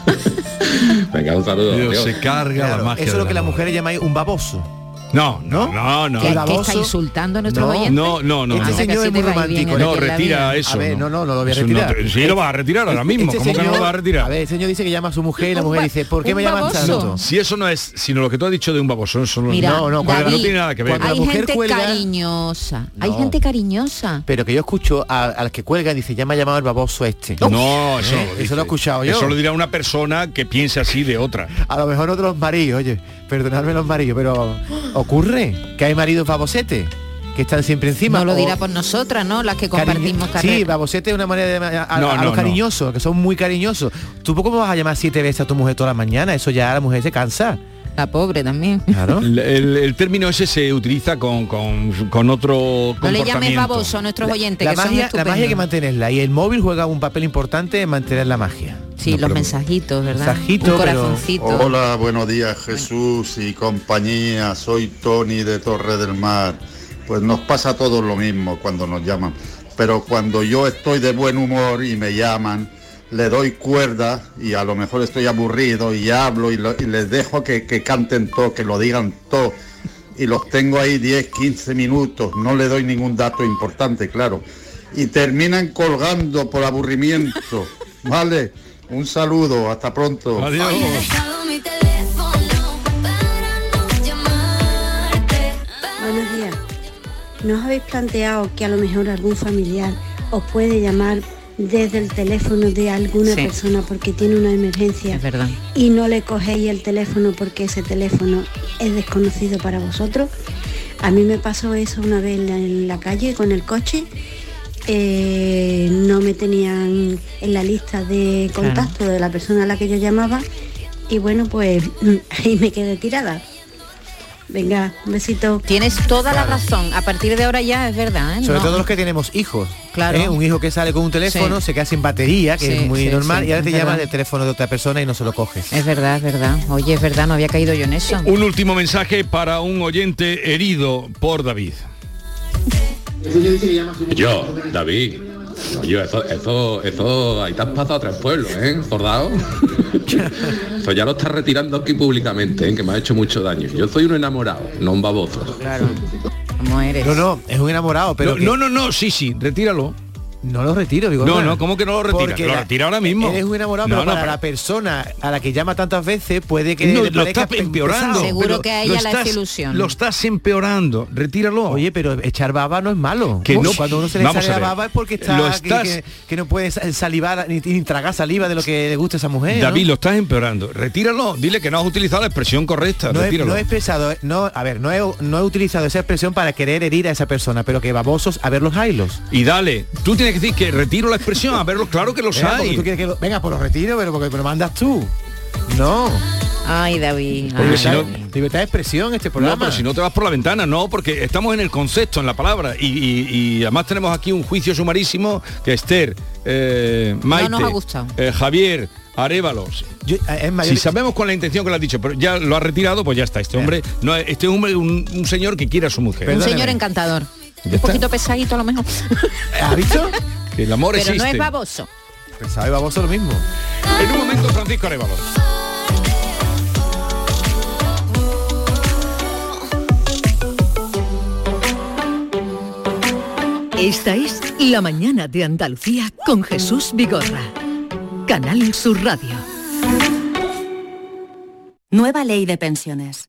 [LAUGHS] Venga, un saludo. Dios, adiós. se carga Claro, la magia eso es lo que las amor. mujeres llamáis un baboso. No, no, no, no. ¿Qué, qué baboso- está insultando a nuestros No, oyentes? No, no, no. Este no. señor es muy romántico. No, retira eso. A ver, no, no, no lo voy a no retirar. te- sí, lo vas a retirar ahora mismo. Este ¿Cómo que no señor- lo vas a retirar? A ver, el señor dice que llama a su mujer y la mujer dice, ¿por qué me llaman baboso. tanto? Si eso no es, sino lo que tú has dicho de un baboso, eso no, Mira, no, no, David, no tiene nada que ver. hay mujer gente cuelga- cariñosa. Hay No. gente cariñosa. Pero que yo escucho a, a las que cuelgan dice, ya me ha llamado el baboso este. No, eso, ¿Eh? no lo Eso lo he escuchado yo. Eso lo dirá una persona que piense así de otra. A lo mejor otros maridos, oye, perdonadme los maridos, pero ocurre que hay maridos babosetes que están siempre encima. No lo o dirá por nosotras, ¿no? Las que cariño- compartimos carrera. Sí, babosete es una manera de a, a- No, a no, los no. cariñosos, que son muy cariñosos. ¿Tú cómo vas a llamar siete veces a tu mujer toda la mañana? Eso ya la mujer se cansa. La pobre también. Claro. El, el- el término ese se utiliza con, con, con otro No le llames baboso a nuestros oyentes, La que son magia, la magia hay que mantenerla y el móvil juega un papel importante en mantener la magia. Sí, los mensajitos, ¿verdad? Mensajito, Un pero- corazoncito. Hola, buenos días Jesús y compañía. Soy Tony de Torre del Mar. Pues nos pasa a todos lo mismo cuando nos llaman. Pero cuando yo estoy de buen humor y me llaman, le doy cuerda y a lo mejor estoy aburrido y hablo y, lo- y les dejo que, que canten todo, que lo digan todo. Y los tengo ahí 10, 15 minutos. No le doy ningún dato importante, claro. Y terminan colgando por aburrimiento. [LAUGHS] Vale. Un saludo. Hasta pronto. Llamarte. Buenos días. ¿No os habéis planteado que a lo mejor algún familiar os puede llamar desde el teléfono de alguna Sí. persona porque tiene una emergencia y no le cogéis el teléfono porque ese teléfono es desconocido para vosotros? A mí me pasó eso una vez en la, en la calle con el coche. eh, no me tenían en la lista de contacto de la persona a la que yo llamaba y bueno pues [LAUGHS] ahí me quedé tirada. Venga, un besito. Tienes toda la razón. A partir de ahora ya es verdad, ¿eh? Sobre No. todo los que tenemos hijos. Claro. ¿eh? Un hijo que sale con un teléfono, Sí. se queda sin batería, que Sí, es muy sí, normal, sí, y ahora te verdad. del teléfono de otra persona y no se lo coges. Es verdad, es verdad. Oye, es verdad, no había caído yo en eso. Un último mensaje para un oyente herido por David. Yo, David. Oye, eso, eso, eso, ahí te has pasado a tres pueblos, ¿eh? Soldado. [LAUGHS] eso ya lo estás retirando aquí públicamente, ¿eh? que me ha hecho mucho daño. Yo soy un enamorado, no un baboso. Claro. ¿Cómo eres? No, no, es un enamorado, pero no, que- no, no, no, sí, sí, retíralo. No lo retiro, digo. No, no, ¿cómo que no lo retira? Porque Lo retira ahora mismo. Eres un enamorado, No, pero no, para pero- la persona a la que llama tantas veces puede que No, le lo está empeorando. Seguro que a ella la estás- ilusión. Lo estás empeorando, retíralo. Oye, pero echar baba no es malo. Que no- Cuando uno se le sale a la baba es porque está Lo que- estás- que, que no puede salivar ni, ni tragar saliva de lo que le gusta a esa mujer. ¿no? David, lo estás empeorando. Retíralo. Dile que no has utilizado la expresión correcta. No he, retíralo. no he expresado, no, a ver, no he, no he utilizado esa expresión para querer herir a esa persona, pero que babosos a ver los hilos. Y dale, tú tienes que decir que retiro la expresión, a verlo, claro que los Venga, hay. tú quieres que lo- venga, pues lo retiro, pero porque me lo mandas tú. No. Ay, David. Porque ay, si no- David. Libertad de expresión este programa. No, pero si no te vas por la ventana, no, porque estamos en el concepto, en la palabra. Y, y- y además tenemos aquí un juicio sumarísimo que Esther, eh, Maite, nos ha gustado. eh, Javier, Arévalos. Yo- eh, Si sabemos con la intención que lo has dicho, pero ya lo ha retirado, pues ya está. Este hombre, no, este es un- un señor que quiere a su mujer. Un señor encantador. Ya Un está. poquito pesadito a lo mejor. ¿Has visto? Que el amor [LAUGHS] Pero no es baboso. Pesado y baboso lo mismo. En un momento, Francisco Arévalos. Esta es La Mañana de Andalucía con Jesús Vigorra. Canal Sur Radio. Nueva ley de pensiones.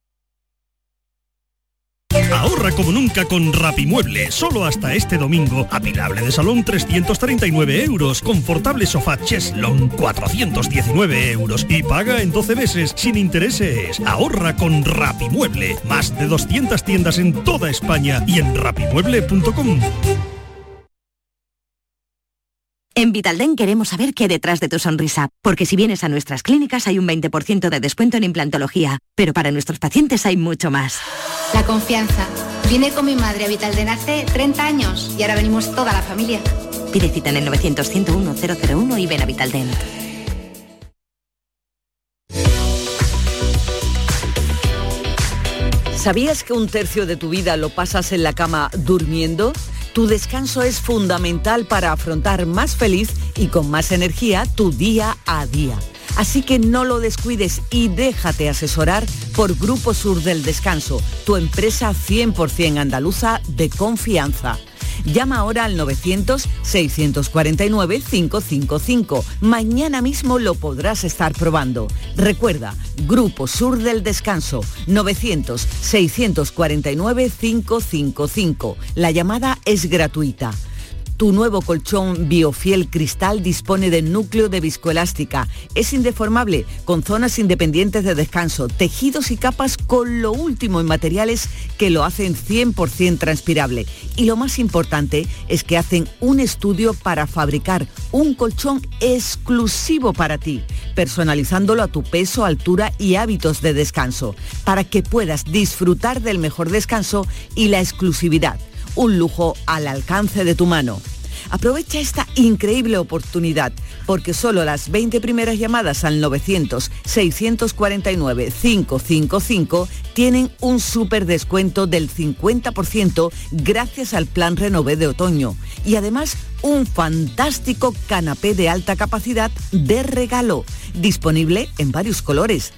Ahorra como nunca con Rapimueble. Solo hasta este domingo. Apilable de salón 339 euros. Confortable sofá Cheslon 419 euros. Y paga en 12 meses sin intereses. Ahorra con Rapimueble. Más de 200 tiendas en toda España y en rapimueble.com. En Vitalden queremos saber qué hay detrás de tu sonrisa, porque si vienes a nuestras clínicas hay un 20% de descuento en implantología, pero para nuestros pacientes hay mucho más. La confianza. Vine con mi madre a Vitalden hace 30 años y ahora venimos toda la familia. Pide cita en el 900-101-001 y ven a Vitalden. ¿Sabías que un tercio de tu vida lo pasas en la cama durmiendo? Tu descanso es fundamental para afrontar más feliz y con más energía tu día a día. Así que no lo descuides y déjate asesorar por Grupo Sur del Descanso, tu empresa 100% andaluza de confianza. Llama ahora al 900-649-555. Mañana mismo lo podrás estar probando. Recuerda, Grupo Sur del Descanso, 900-649-555. La llamada es gratuita. Tu nuevo colchón Biofiel Cristal dispone de núcleo de viscoelástica. Es indeformable, con zonas independientes de descanso, tejidos y capas con lo último en materiales que lo hacen 100% transpirable. Y lo más importante es que hacen un estudio para fabricar un colchón exclusivo para ti, personalizándolo a tu peso, altura y hábitos de descanso, para que puedas disfrutar del mejor descanso y la exclusividad, un lujo al alcance de tu mano. Aprovecha esta increíble oportunidad porque solo las 20 primeras llamadas al 900-649-555 tienen un súper descuento del 50% gracias al plan Renové de otoño y además un fantástico canapé de alta capacidad de regalo, disponible en varios colores.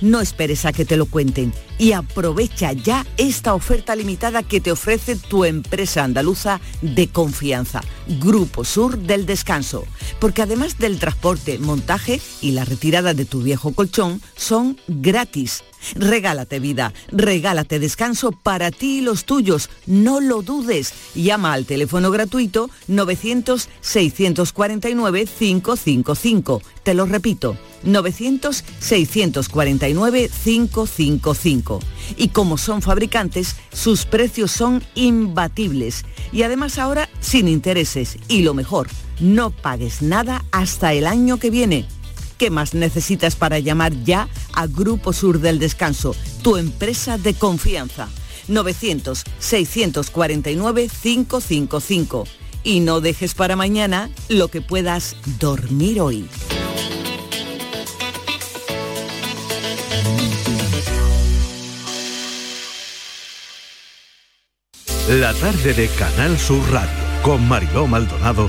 No esperes a que te lo cuenten y aprovecha ya esta oferta limitada que te ofrece tu empresa andaluza de confianza, Grupo Sur del Descanso. Porque además del transporte, montaje y la retirada de tu viejo colchón son gratis. Regálate vida, regálate descanso para ti y los tuyos. No lo dudes. Llama al teléfono gratuito 900-649-555. Te lo repito, 900-649-555. Y como son fabricantes, sus precios son imbatibles. Y además ahora sin intereses. Y lo mejor, no pagues nada hasta el año que viene. ¿Qué más necesitas para llamar ya a Grupo Sur del Descanso, tu empresa de confianza? 900-649-555. Y no dejes para mañana lo que puedas dormir hoy. La tarde de Canal Sur Radio con Mariló Maldonado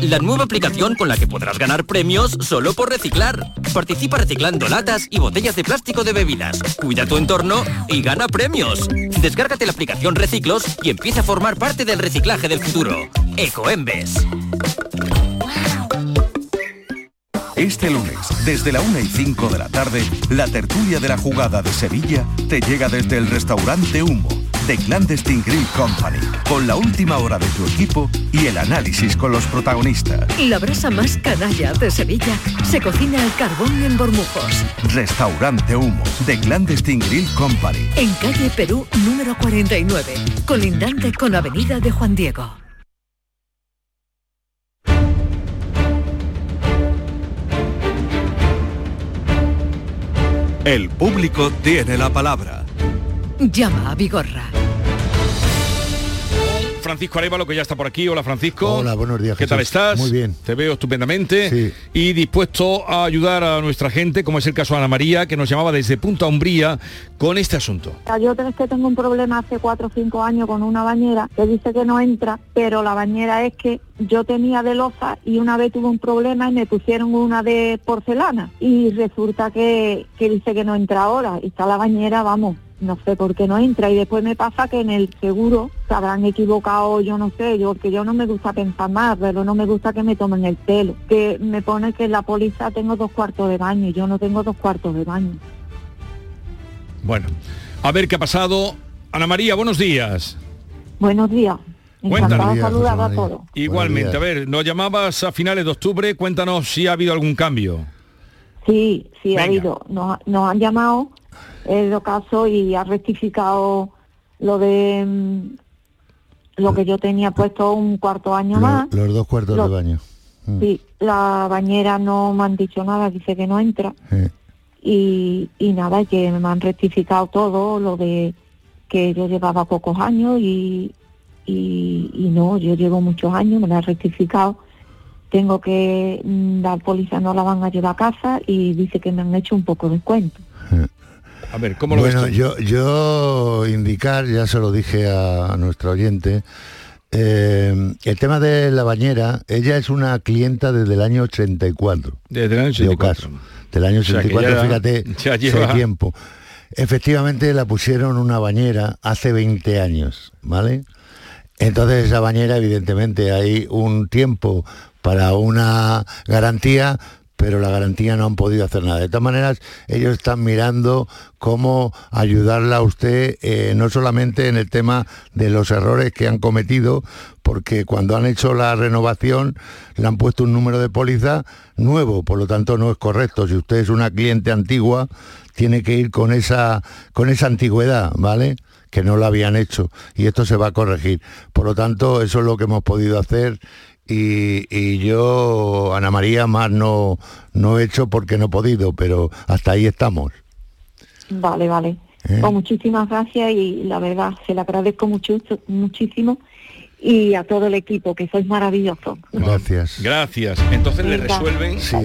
La nueva aplicación con la que podrás ganar premios solo por reciclar. Participa reciclando latas y botellas de plástico de bebidas. Cuida tu entorno y gana premios. Descárgate la aplicación Reciclos y empieza a formar parte del reciclaje del futuro. Ecoembes. Este lunes, desde la 1 y 5 de la tarde, la tertulia de la jugada de Sevilla te llega desde el restaurante Humo de Clandestine Grill Company, con la última hora de tu equipo y el análisis con los protagonistas. La brasa más canalla de Sevilla se cocina al carbón en Bormujos. Restaurante Humo de Clandestine Grill Company. En calle Perú número 49, colindante con Avenida de Juan Diego. El público tiene la palabra. Llama a Vigorra. Francisco Arevalo, que ya está por aquí. Hola, Francisco. Hola, buenos días. ¿Qué tal estás? Muy bien. Te veo estupendamente. Sí. Y dispuesto a ayudar a nuestra gente, como es el caso de Ana María, que nos llamaba desde Punta Umbría con este asunto. Yo es que tengo un problema hace cuatro o cinco años con una bañera que dice que no entra, pero la bañera es que yo tenía de loza y una vez tuve un problema y me pusieron una de porcelana y resulta que, que dice que no entra ahora y está la bañera, vamos, no sé por qué no entra y después me pasa que en el seguro se habrán equivocado, yo no sé, yo porque yo no me gusta pensar más, pero no me gusta que me tomen el pelo, que me pone que en la póliza tengo dos cuartos de baño y yo no tengo dos cuartos de baño. Bueno, a ver qué ha pasado. Ana María, buenos días. Buenos días. Cuéntanos. Saludar a todos. Igualmente, a ver, nos llamabas a finales de octubre, cuéntanos si ha habido algún cambio. Sí, sí, ha habido. Nos, nos han llamado el caso y ha rectificado lo de mm, lo que yo tenía puesto un cuarto año más. Los, dos cuartos Lo- de baño. Mm. Sí, la bañera no me han dicho nada, dice que no entra. Sí. Y, y nada, que me han rectificado todo, lo de que yo llevaba pocos años y, y, y no, yo llevo muchos años, me lo han rectificado. Tengo que, mm, la policía no la van a llevar a casa y dice que me han hecho un poco de descuento. A ver, ¿cómo lo bueno, ves tú? yo, yo indicar, ya se lo dije a, a nuestro oyente, eh, el tema de la bañera, ella es una clienta desde el año 84. Desde el año de 84. Ocaso. Del año O sea, que 84, ya- fíjate, [LAUGHS] ya lleva- tiempo. Efectivamente la pusieron una bañera hace 20 años, ¿vale? Entonces esa bañera, evidentemente, hay un tiempo para una garantía, pero la garantía no han podido hacer nada. De todas maneras, ellos están mirando cómo ayudarla a usted, eh, no solamente en el tema de los errores que han cometido, porque cuando han hecho la renovación le han puesto un número de póliza nuevo, por lo tanto no es correcto. Si usted es una cliente antigua, tiene que ir con esa, con esa antigüedad, ¿vale? que no lo habían hecho y esto se va a corregir. Por lo tanto, eso es lo que hemos podido hacer y, y yo, Ana María, más no, no he hecho porque no he podido, pero hasta ahí estamos. Vale, vale. ¿Eh? Pues muchísimas gracias y la verdad se le agradezco mucho, muchísimo y a todo el equipo, que sois maravillosos. Gracias. Gracias. Entonces le resuelven. Sí,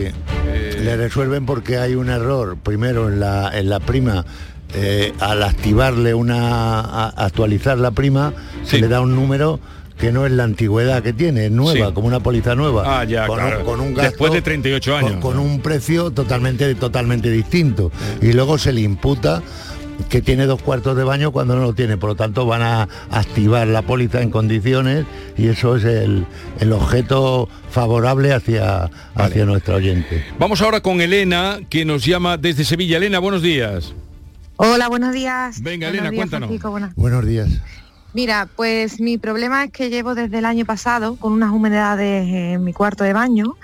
le resuelven porque hay un error, primero en la, en la prima, eh, al activarle una, a- actualizar la prima, se le da un número que no es la antigüedad que tiene, es nueva, Sí. como una póliza nueva. Ah, ya, con, claro. un, con un gasto, Después de 38 años. Con, con un precio totalmente, totalmente distinto. Y luego se le imputa que tiene dos cuartos de baño cuando no lo tiene, por lo tanto van a activar la póliza en condiciones y eso es el, el objeto favorable hacia, hacia nuestro oyente. Vamos ahora con Elena, que nos llama desde Sevilla. Elena, buenos días. Hola, buenos días. Venga, Buenos Elena, días, cuéntanos. Francisco, Buenos días. Mira, pues mi problema es que llevo desde el año pasado con unas humedades en mi cuarto de baño.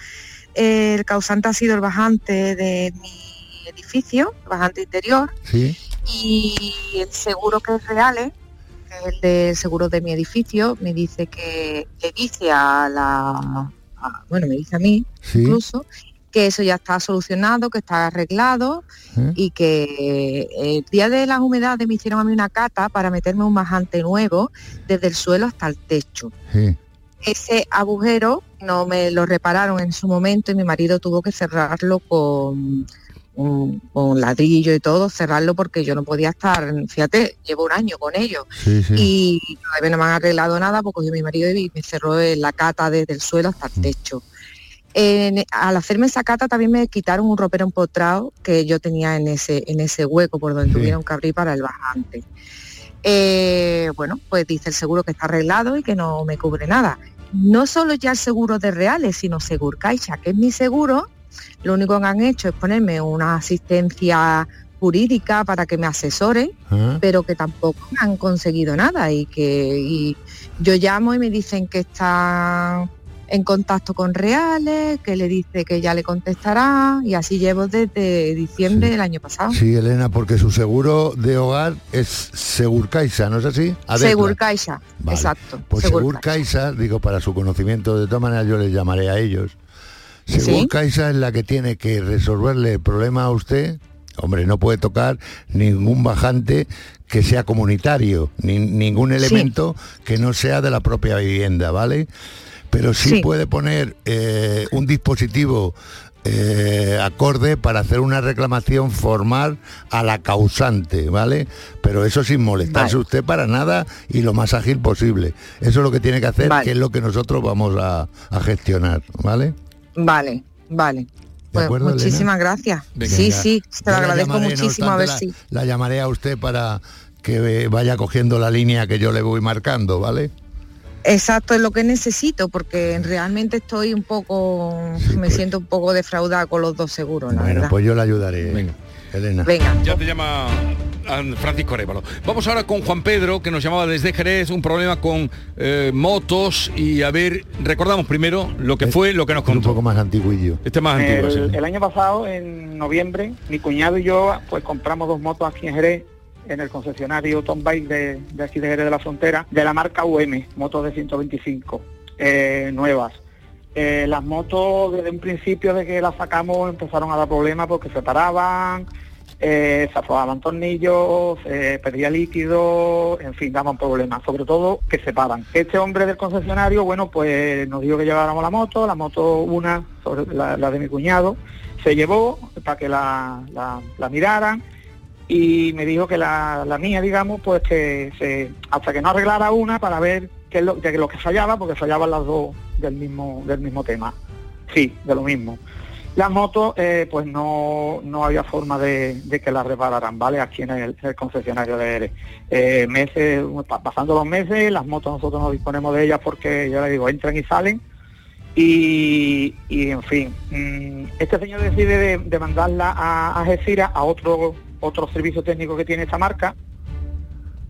El causante ha sido el bajante de mi edificio, el bajante interior, Sí. y el seguro que es real, que es el del seguro de mi edificio, me dice que le dice a la, a- bueno, me dice a mí Sí. incluso, que eso ya está solucionado, que está arreglado ¿Eh? y que el día de las humedades me hicieron a mí una cata para meterme un bajante nuevo desde el suelo hasta el techo. Sí. Ese agujero no me lo repararon en su momento y mi marido tuvo que cerrarlo con, un- ladrillo y todo, cerrarlo porque yo no podía estar, fíjate, llevo un año con ellos Sí, sí. y todavía no me han arreglado nada porque cogió mi marido y me cerró la cata desde el suelo hasta el techo. En- al hacerme esa cata también me quitaron un ropero empotrado que yo tenía en ese, en ese hueco por donde tuvieron que abrir para el bajante. Eh, bueno, pues dice el seguro que está arreglado y que no me cubre nada. No solo ya el seguro de reales, sino Segur Caixa, que es mi seguro, lo único que han hecho es ponerme una asistencia jurídica para que me asesore, Ah. pero que tampoco han conseguido nada y que y yo llamo y me dicen que están en contacto con reales, que le dice que ya le contestará y así llevo desde diciembre del año pasado. Sí, Elena, porque su seguro de hogar es Segurcaixa, ¿no es así? Adecla. Segur Caixa, Vale. exacto. Pues Segur Segur digo para su conocimiento, de todas maneras yo les llamaré a ellos. Segur ¿Sí? Es la que tiene que resolverle el problema a usted. Hombre, no puede tocar ningún bajante que sea comunitario, ni, ningún elemento que no sea de la propia vivienda, ¿vale? Pero sí, Sí. puede poner eh, un dispositivo eh, acorde para hacer una reclamación formal a la causante, ¿vale? Pero eso sin molestarse Vale. usted para nada y lo más ágil posible. Eso es lo que tiene que hacer, Vale. que es lo que nosotros vamos a, a gestionar, ¿vale? Vale, vale. Pues acuerdo, Elena? muchísimas gracias. Venga. sí, sí, se Yo lo agradezco llamaré, no muchísimo a ver si. la, la llamaré a usted para que vaya cogiendo la línea que yo le voy marcando, ¿vale? Exacto, es lo que necesito, porque realmente estoy un poco, me siento un poco defraudada con los dos seguros, la Bueno, verdad. pues yo le ayudaré, Elena. Venga. Ya te llama Francisco Arévalo. Vamos ahora con Juan Pedro, que nos llamaba desde Jerez, un problema con eh, motos y a ver, recordamos primero lo que fue, lo que nos contó. Un poco más antiguillo. Este es más antiguo, sí. El, el año pasado, en noviembre, mi cuñado y yo pues compramos dos motos aquí en Jerez, en el concesionario Tom Bike de, de aquí de Jerez de la Frontera, de la marca UM, motos de 125, eh, nuevas. Eh, las motos desde un principio de que las sacamos empezaron a dar problemas porque se paraban, eh, se aflojaban tornillos, perdía líquido, en fin, daban problemas, sobre todo que se paran. Este hombre del concesionario, bueno, pues nos dijo que lleváramos la moto, la moto una, sobre la, de mi cuñado, se llevó para que la- la miraran y me dijo que la, la mía, digamos, pues que se, hasta que no arreglara una para ver qué es lo, de lo que fallaba, porque fallaban las dos del mismo, del mismo tema. Sí, de lo mismo. Las motos, eh, pues no, no había forma de, de que las repararan, ¿vale? Aquí en el, concesionario de ERE. Eh, meses, pa- pasando los meses, las motos nosotros no disponemos de ellas porque, yo le digo, entran y salen. Y, y, en fin, mm, este señor decide de, mandarla a, a a otro, otro servicio técnico que tiene esta marca.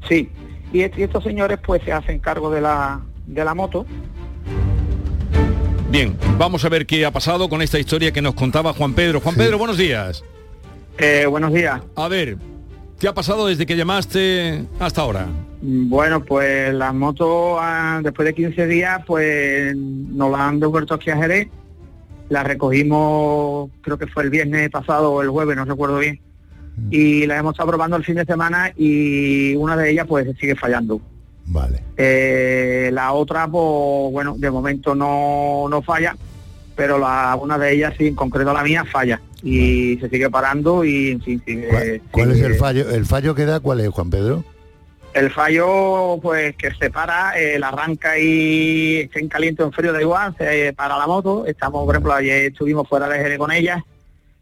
Sí, y, est- y estos señores pues se hacen cargo de la, de la moto. Bien, vamos a ver qué ha pasado con esta historia que nos contaba Juan Pedro. Juan Pedro, buenos días. Eh, buenos días. A ver, ¿qué ha pasado desde que llamaste hasta ahora? Bueno, pues la moto ah, después de 15 días pues nos la han devuelto aquí a Jerez. La recogimos, creo que fue el viernes pasado o el jueves, no recuerdo bien. Y la hemos estado probando el fin de semana y una de ellas pues sigue fallando. Vale. Eh, la otra, pues bueno, de momento no, no falla, pero la, una de ellas sí, en concreto la mía, falla. Y se sigue parando y en fin, sigue, ¿Cuál es sigue- el fallo? ¿El fallo que da cuál es, Juan Pedro? El fallo, pues que se para, eh, la arranca y en caliente o en frío, da igual, se para la moto. Estamos, por ejemplo, ayer estuvimos fuera de Jerez con ella,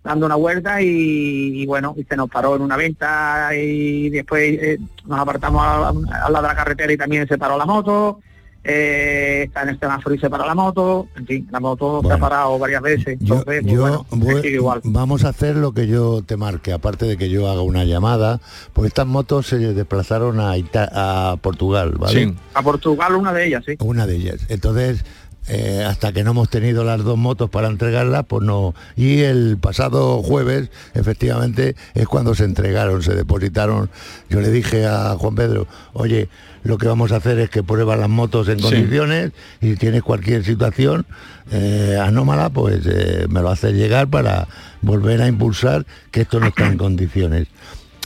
dando una vuelta y, y bueno, y se nos paró en una venta y después eh, nos apartamos al lado de la carretera y también se paró la moto. eh, está en el semáforo y se paró la moto, en fin, la moto se ha parado varias veces, entonces, pues, Yo bueno, voy- sigue igual. vamos a hacer lo que yo te marque, aparte de que yo haga una llamada, pues estas motos se desplazaron a, Ita- a Portugal, ¿vale? A Portugal una de ellas, sí. Una de ellas. Entonces, eh, hasta que no hemos tenido las dos motos para entregarlas, pues no. Y el pasado jueves, efectivamente, es cuando se entregaron, se depositaron. Yo le dije a Juan Pedro, oye, lo que vamos a hacer es que pruebas las motos en Sí. condiciones y si tienes cualquier situación eh, anómala, pues eh, me lo haces llegar para volver a impulsar que esto no está en condiciones.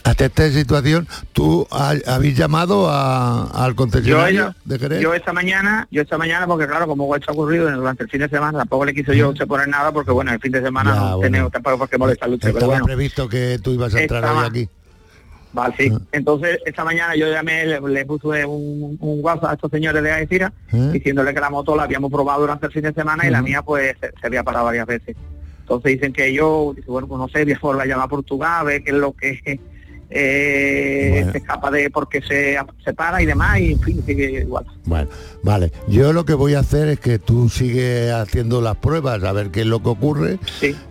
Hasta esta situación, ¿tú ha- habéis llamado a- al Yo, concesionario ella- de Jerez? yo esta mañana, yo esta mañana, porque claro, como esto ha ocurrido durante el fin de semana, tampoco le quise yo usted poner nada, porque bueno, el fin de semana Ya, no bueno. tenemos tampoco por qué molestarle a usted, pero Estaba bueno. previsto que tú ibas a entrar Estaba- hoy aquí. Vale, sí. Entonces, esta mañana yo llamé, le, le puse un, un WhatsApp a estos señores de Algeciras, ¿Eh? diciéndole que la moto la habíamos probado durante el fin de semana y la mía pues se, se había parado varias veces. Entonces dicen que yo, bueno, pues no sé, voy a llamar a Portugal, a ver qué es lo que eh, se escapa de porque se, se para y demás, y en fin, sigue igual. Bueno, vale. Yo lo que voy a hacer es que tú sigues haciendo las pruebas, a ver qué es lo que ocurre.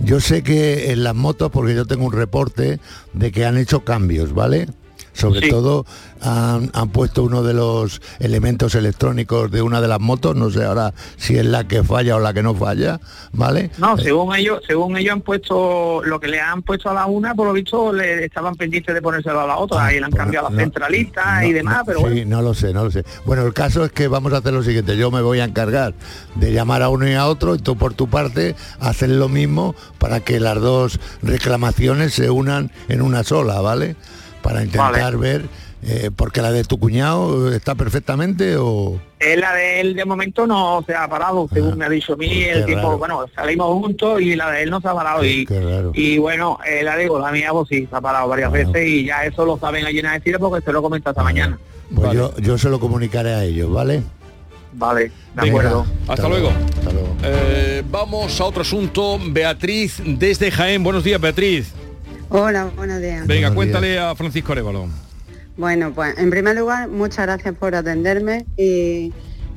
Yo sé que en las motos, porque yo tengo un reporte de que han hecho cambios, ¿vale? Sobre Sí. todo han, han puesto uno de los elementos electrónicos de una de las motos, no sé ahora si es la que falla o la que no falla, ¿vale? No, Eh, según ellos, según ellos han puesto lo que le han puesto a la una, por lo visto le estaban pendientes de ponérselo a la otra y le han cambiado la centralita y demás, pero Ah, sí, bueno. no lo sé, no lo sé. Bueno, el caso es que vamos a hacer lo siguiente. Yo me voy a encargar de llamar a uno y a otro y tú por tu parte hacer lo mismo para que las dos reclamaciones se unan en una sola, ¿vale? Para intentar ver, eh, porque la de tu cuñado está perfectamente o... Eh, la de él de momento no se ha parado, según me ha dicho a mí, el raro. bueno, salimos juntos y la de él no se ha parado y, y bueno, eh, la digo, la mía pues sí, se ha parado varias veces y ya eso lo saben allí en Algeciras porque se lo comenta esta mañana. Pues yo, yo se lo comunicaré a ellos, ¿vale? Vale, de Venga, acuerdo. Hasta, luego. Eh, vamos a otro asunto. Beatriz desde Jaén. Buenos días, Beatriz. Hola, buenos días. Venga, cuéntale a Francisco Arevalo. Bueno, pues en primer lugar, muchas gracias por atenderme y,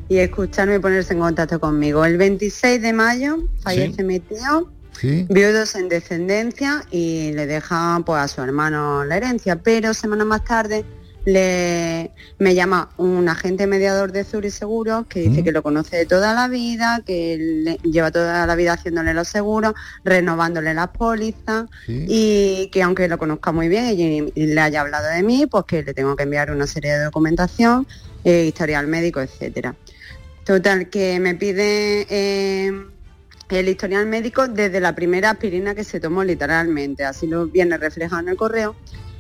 y escucharme y ponerse en contacto conmigo. El 26 de mayo fallece mi tío viudos en descendencia y le deja pues a su hermano la herencia, pero semanas más tarde le, me llama un agente mediador de Zurich Seguros que dice que lo conoce de toda la vida, que le- lleva toda la vida haciéndole los seguros, renovándole las pólizas y que aunque lo conozca muy bien y, y le haya hablado de mí, pues que le tengo que enviar una serie de documentación, eh, historial médico, etcétera. Total, que me pide eh, el historial médico desde la primera aspirina que se tomó literalmente, así lo viene reflejado en el correo,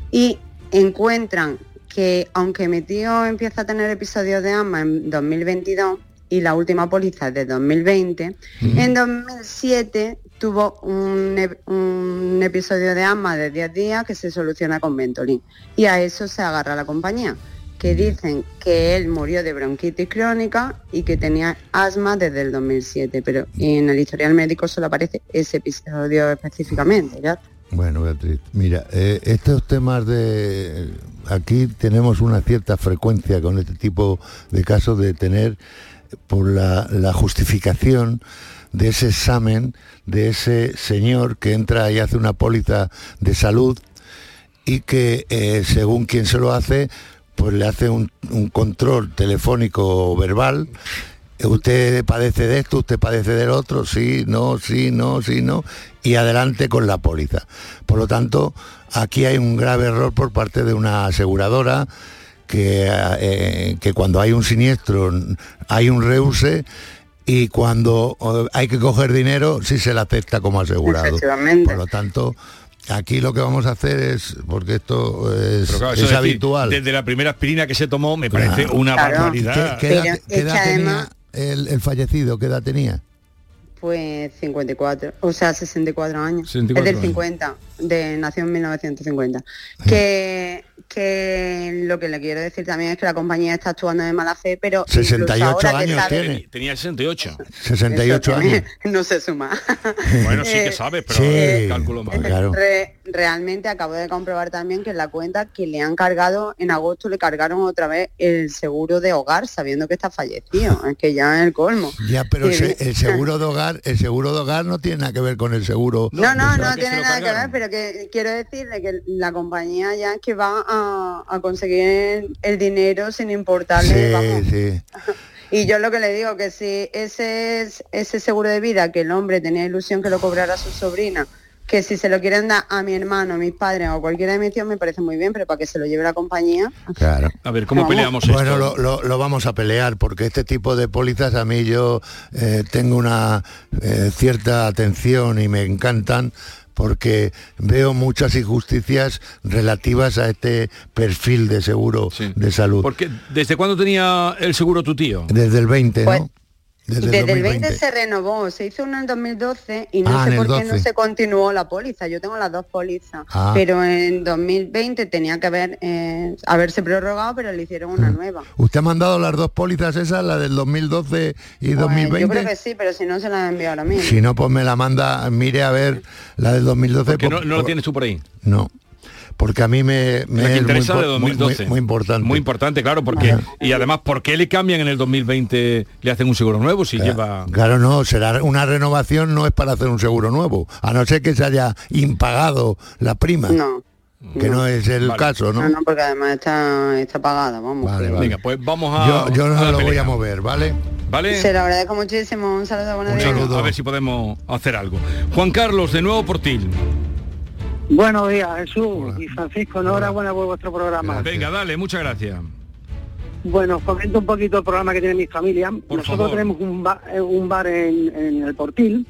y encuentran que aunque mi tío empieza a tener episodios de asma en 2022 y la última póliza es de 2020, en 2007 tuvo un, ep- un episodio de asma de 10 días que se soluciona con Ventolin. Y a eso se agarra la compañía que dicen que él murió de bronquitis crónica y que tenía asma desde el 2007, pero en el historial médico solo aparece ese episodio específicamente, ¿ya? Bueno, Beatriz, mira, eh, estos temas de... Aquí tenemos una cierta frecuencia con este tipo de casos de tener por la, justificación de ese examen de ese señor que entra y hace una póliza de salud y que eh, según quien se lo hace, pues le hace un, control telefónico verbal. Usted padece de esto, usted padece del otro, sí, no, sí, no, sí, no, y adelante con la póliza. Por lo tanto, aquí hay un grave error por parte de una aseguradora que, eh, que cuando hay un siniestro hay un reuse y cuando hay que coger dinero sí se le acepta como asegurado. Por lo tanto, aquí lo que vamos a hacer es, porque esto es, claro, decir, habitual. desde la primera aspirina que se tomó me parece una Claro. barbaridad. ¿Qué, qué edad, Pero qué es edad que tenía además- el, el fallecido? ¿Qué edad tenía? Pues 54, o sea, 64 años. 64 es del años. 50, de, nació en 1950. Que, que lo que le quiero decir también es que la compañía está actuando de mala fe, pero incluso 68 ahora que años sabe- tiene. Tenía 68. 68 Eso años. [LAUGHS] No se suma. Bueno, sí que Eh, sabes, pero Sí, cálculo más. claro. Re- realmente acabo de comprobar también que en la cuenta que le han cargado, en agosto le cargaron otra vez el seguro de hogar, sabiendo que está fallecido. Es que ya es el colmo. Ya, pero Sí, el seguro de hogar, el seguro de hogar no tiene nada que ver con el seguro. No, no, no salud. tiene nada que ver, pero que quiero decirle que la compañía ya es que va a, a conseguir el dinero sin importarle, vamos. Sí, sí. [LAUGHS] Y yo lo que le digo que si ese es ese seguro de vida que el hombre tenía ilusión que lo cobrara su sobrina, que si se lo quieren dar a mi hermano, a mis padres o cualquiera de mis tíos me parece muy bien, pero para que se lo lleve la compañía, Claro. A ver, ¿cómo Vamos. peleamos Bueno, esto? lo, lo- lo vamos a pelear porque este tipo de pólizas a mí yo eh, tengo una eh, cierta atención y me encantan porque veo muchas injusticias relativas a este perfil de seguro de salud. Porque ¿desde cuándo tenía el seguro tu tío? Desde el 20, Pues, ¿no? Desde, desde, el el 20 2020. se renovó, se hizo uno en 2012 y no Ah, sé por qué no 12. se continuó la póliza. Yo tengo las dos pólizas, Ah. pero en 2020 tenía que haber eh, haberse prorrogado, pero le hicieron una nueva. ¿Usted ha mandado las dos pólizas esas, la del 2012 y Pues, 2020? yo creo que sí, pero si no se la envió ahora mismo. Si no, pues me la manda, mire a ver la del 2012. Porque no, por- no lo por- tienes tú por ahí. No, porque a mí me, me La que es muy interesa impor- de muy- 2012. Muy, muy importante. Muy importante, claro, porque y además, ¿por qué le cambian en el 2020? Le hacen un seguro nuevo si lleva. Claro, no, será una renovación, no es para hacer un seguro nuevo, a no ser que se haya impagado la prima. No. Que no, es el Vale. caso, ¿no? No, no, porque además está, está pagada, vamos. Vale, vale. Venga, pues vamos a. Yo, no lo voy a mover, ¿vale? ¿Vale? Se lo agradezco muchísimo. Un saludo, buenos Un días. saludo. A ver si podemos hacer algo. Juan Carlos, de nuevo por ti. Buenos días, Jesús y Francisco. Enhorabuena por vuestro programa. Venga, dale, muchas gracias. Bueno, os comento un poquito el programa que tiene mi familia. Nosotros favor. tenemos un, eh, un bar en, en el Portil.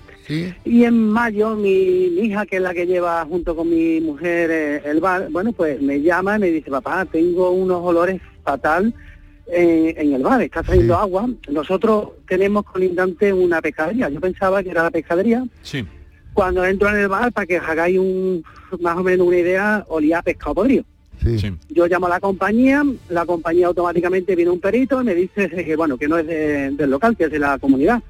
Y en mayo mi, mi hija, que es la que lleva junto con mi mujer eh, el bar, bueno, pues me llama y me dice, papá, tengo unos olores fatal eh, en el bar, está trayendo agua. Nosotros tenemos colindante una pescadería. Yo pensaba que era la pescadería. Sí. Cuando entro en el bar, para que os hagáis un, más o menos una idea, olía a pescado podrido. Yo llamo a la compañía, la compañía automáticamente viene un perito y me dice que bueno, que no es de- del local, que es de la comunidad.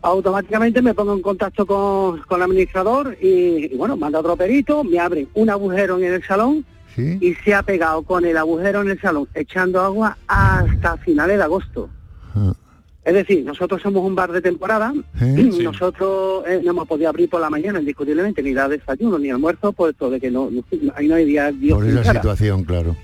Automáticamente me pongo en contacto con, con el administrador y, y, bueno, manda otro perito, me abre un agujero en el salón y se ha pegado con el agujero en el salón echando agua hasta finales de agosto. Es decir, nosotros somos un bar de temporada, [CLEARS THROAT] nosotros eh, no hemos podido abrir por la mañana indiscutiblemente ni dar desayuno ni almuerzo, puesto de que no, ahí no hay día Por esa situación, claro.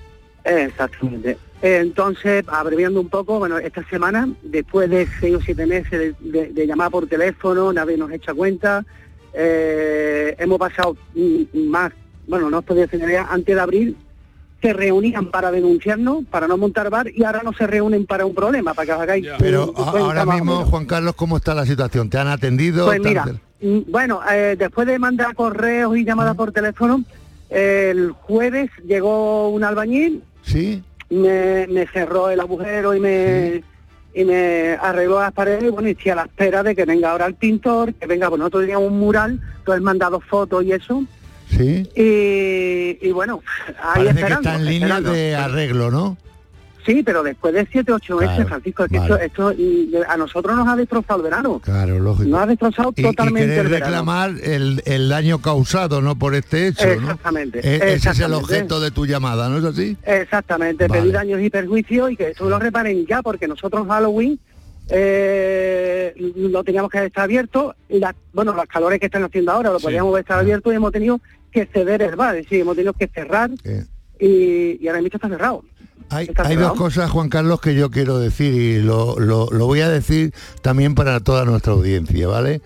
Exactamente. Entonces, abreviando un poco, bueno, esta semana, después de seis o siete meses de, llamar por teléfono, nadie nos echa cuenta, eh, hemos pasado más, bueno, no os podía decir antes de abril se reunían para denunciarnos, para no montar bar, y ahora no se reúnen para un problema, para que os hagáis... Pero ahora mismo, Juan Carlos, ¿cómo está la situación? ¿Te han atendido? Pues mira, mm, bueno, eh, después de mandar correos y llamadas por teléfono, el jueves llegó un albañil, sí. me, cerró el agujero y me... y me arregló las paredes y bueno, y estoy a la espera de que venga ahora el pintor, que venga, pues nosotros teníamos un mural, entonces mandado fotos y eso, Sí. Y, bueno, hay Parece que está en línea de arreglo, ¿no? Sí, pero después de siete, ocho meses, Francisco, es que esto, a nosotros nos ha destrozado el verano. Claro, lógico. Nos ha destrozado totalmente el reclamar el, el, daño causado, ¿no? Por este hecho, Exactamente. E-, ese es el objeto de tu llamada, ¿no es así? Exactamente, pedir daños y perjuicios y que esto lo reparen ya, porque nosotros Halloween eh, lo teníamos que estar abierto y bueno, los calores que están haciendo ahora lo podíamos estar abierto y hemos tenido que ceder el bar, es decir, hemos tenido que cerrar y, y ahora mismo está cerrado. Hay, dos cosas, Juan Carlos, que yo quiero decir y lo, lo, voy a decir también para toda nuestra audiencia, ¿vale?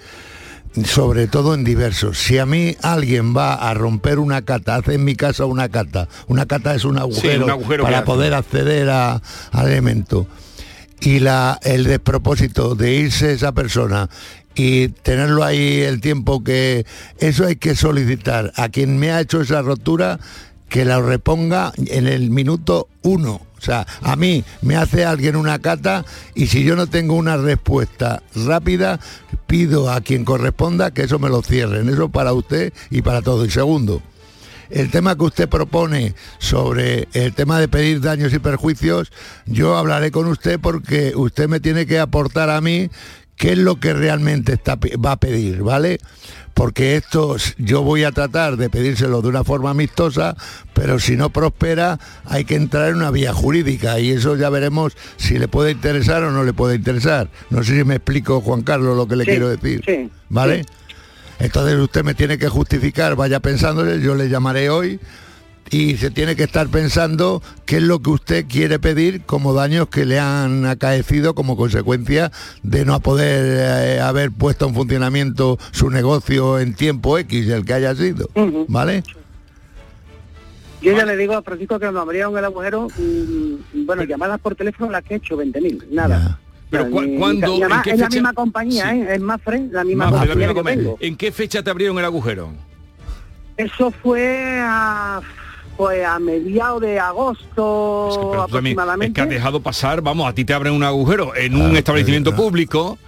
sobre todo en diversos. Si a mí alguien va a romper una cata, hace en mi casa una cata, una cata es un agujero, para poder acceder a, al elemento, y la, el despropósito de irse esa persona y tenerlo ahí el tiempo que eso hay que solicitar a quien me ha hecho esa rotura que la reponga en el minuto uno. O sea, a mí me hace alguien una cata y si yo no tengo una respuesta rápida, pido a quien corresponda que eso me lo cierren. Eso para usted y para todo. Y segundo, el tema que usted propone sobre el tema de pedir daños y perjuicios, yo hablaré con usted porque usted me tiene que aportar a mí qué es lo que realmente está, va a pedir, ¿vale? porque esto yo voy a tratar de pedírselo de una forma amistosa, pero si no prospera hay que entrar en una vía jurídica y eso ya veremos si le puede interesar o no le puede interesar. No sé si me explico, Juan Carlos, lo que le quiero decir. ¿Vale? Entonces usted me tiene que justificar, vaya pensándole, yo le llamaré hoy y se tiene que estar pensando qué es lo que usted quiere pedir como daños que le han acaecido como consecuencia de no poder eh, haber puesto en funcionamiento su negocio en tiempo X, el que haya sido. ¿Vale? Yo ya le digo a Francisco que cuando abrieron el agujero, bueno, llamadas por teléfono las que he hecho, 20.000, nada. Pero cuando es la misma compañía, ¿eh? es más la misma compañía ¿En qué fecha te abrieron el agujero? Eso fue a pues a mediados de agosto aproximadamente. Es que has dejado pasar, vamos, a ti te abren un agujero en un establecimiento público.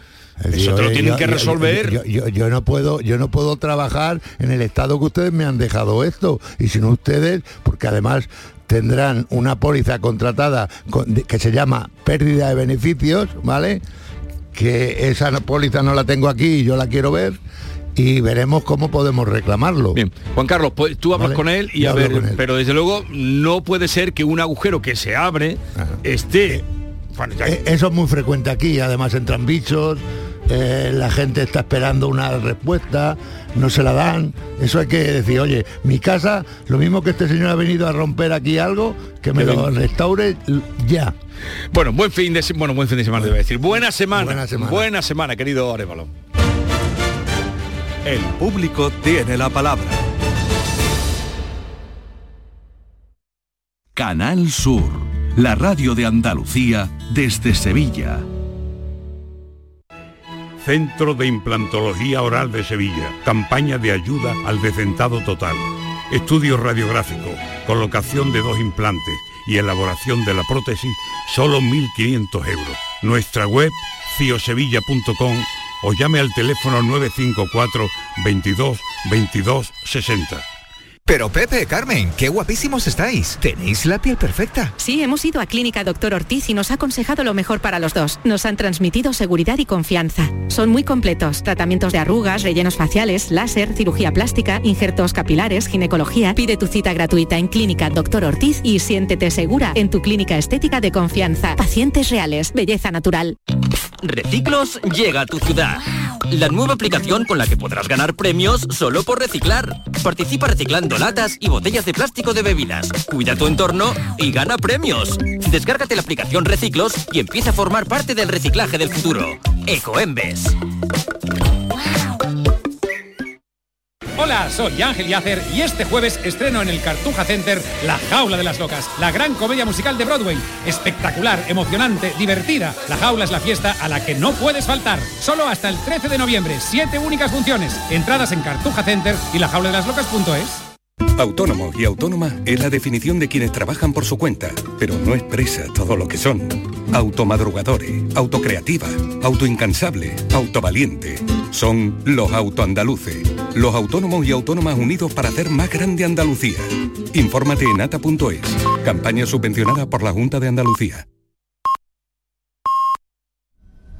Eso te lo tienen que resolver. Yo, no puedo, yo no puedo trabajar en el estado que ustedes me han dejado esto. Y si no ustedes, porque además tendrán una póliza contratada que se llama pérdida de beneficios, ¿vale? Que esa póliza no la tengo aquí y yo la quiero ver y veremos cómo podemos reclamarlo. Bien, Juan Carlos, pues tú hablas con él y a ver, pero desde luego no puede ser que un agujero que se abre esté... Eh, eso es muy frecuente aquí, además entran bichos, eh, la gente está esperando una respuesta, no se la dan. Eso hay que decir, oye, mi casa, lo mismo que este señor ha venido a romper aquí algo, que me lo restaure ya. Bueno, buen fin de bueno, buen fin de semana, debe decir. Buena semana. Buena semana, buena semana querido Arevalo. El público tiene la palabra. Canal Sur, la radio de Andalucía desde Sevilla. Centro de Implantología Oral de Sevilla. Campaña de ayuda al decentado total. Estudio radiográfico, colocación de dos implantes y elaboración de la prótesis, solo 1.500 euros. Nuestra web, ciosevilla.com o llame al teléfono 954 22 22 60. Pero Pepe, Carmen, qué guapísimos estáis. Tenéis la piel perfecta. Sí, hemos ido a Clínica Doctor Ortiz y nos ha aconsejado lo mejor para los dos. Nos han transmitido seguridad y confianza. Son muy completos. Tratamientos de arrugas, rellenos faciales, láser, cirugía plástica, injertos capilares, ginecología. Pide tu cita gratuita en Clínica Doctor Ortiz y siéntete segura en tu clínica estética de confianza. Pacientes reales, belleza natural. Reciclos llega a tu ciudad. La nueva aplicación con la que podrás ganar premios solo por reciclar. Participa reciclando latas y botellas de plástico de bebidas. Cuida tu entorno y gana premios. Descárgate la aplicación Reciclos y empieza a formar parte del reciclaje del futuro. Ecoembes. Hola, soy Ángel Yacer y este jueves estreno en el Cartuja Center La Jaula de las Locas, la gran comedia musical de Broadway. Espectacular, emocionante, divertida. La Jaula es la fiesta a la que no puedes faltar. Solo hasta el 13 de noviembre, siete únicas funciones. Entradas en Cartuja Center y la Autónomo y autónoma es la definición de quienes trabajan por su cuenta, pero no expresa todo lo que son. Automadrugadores, autocreativa, autoincansable, autovaliente. Son los autoandaluces, los autónomos y autónomas unidos para hacer más grande Andalucía. Infórmate en ata.es, campaña subvencionada por la Junta de Andalucía.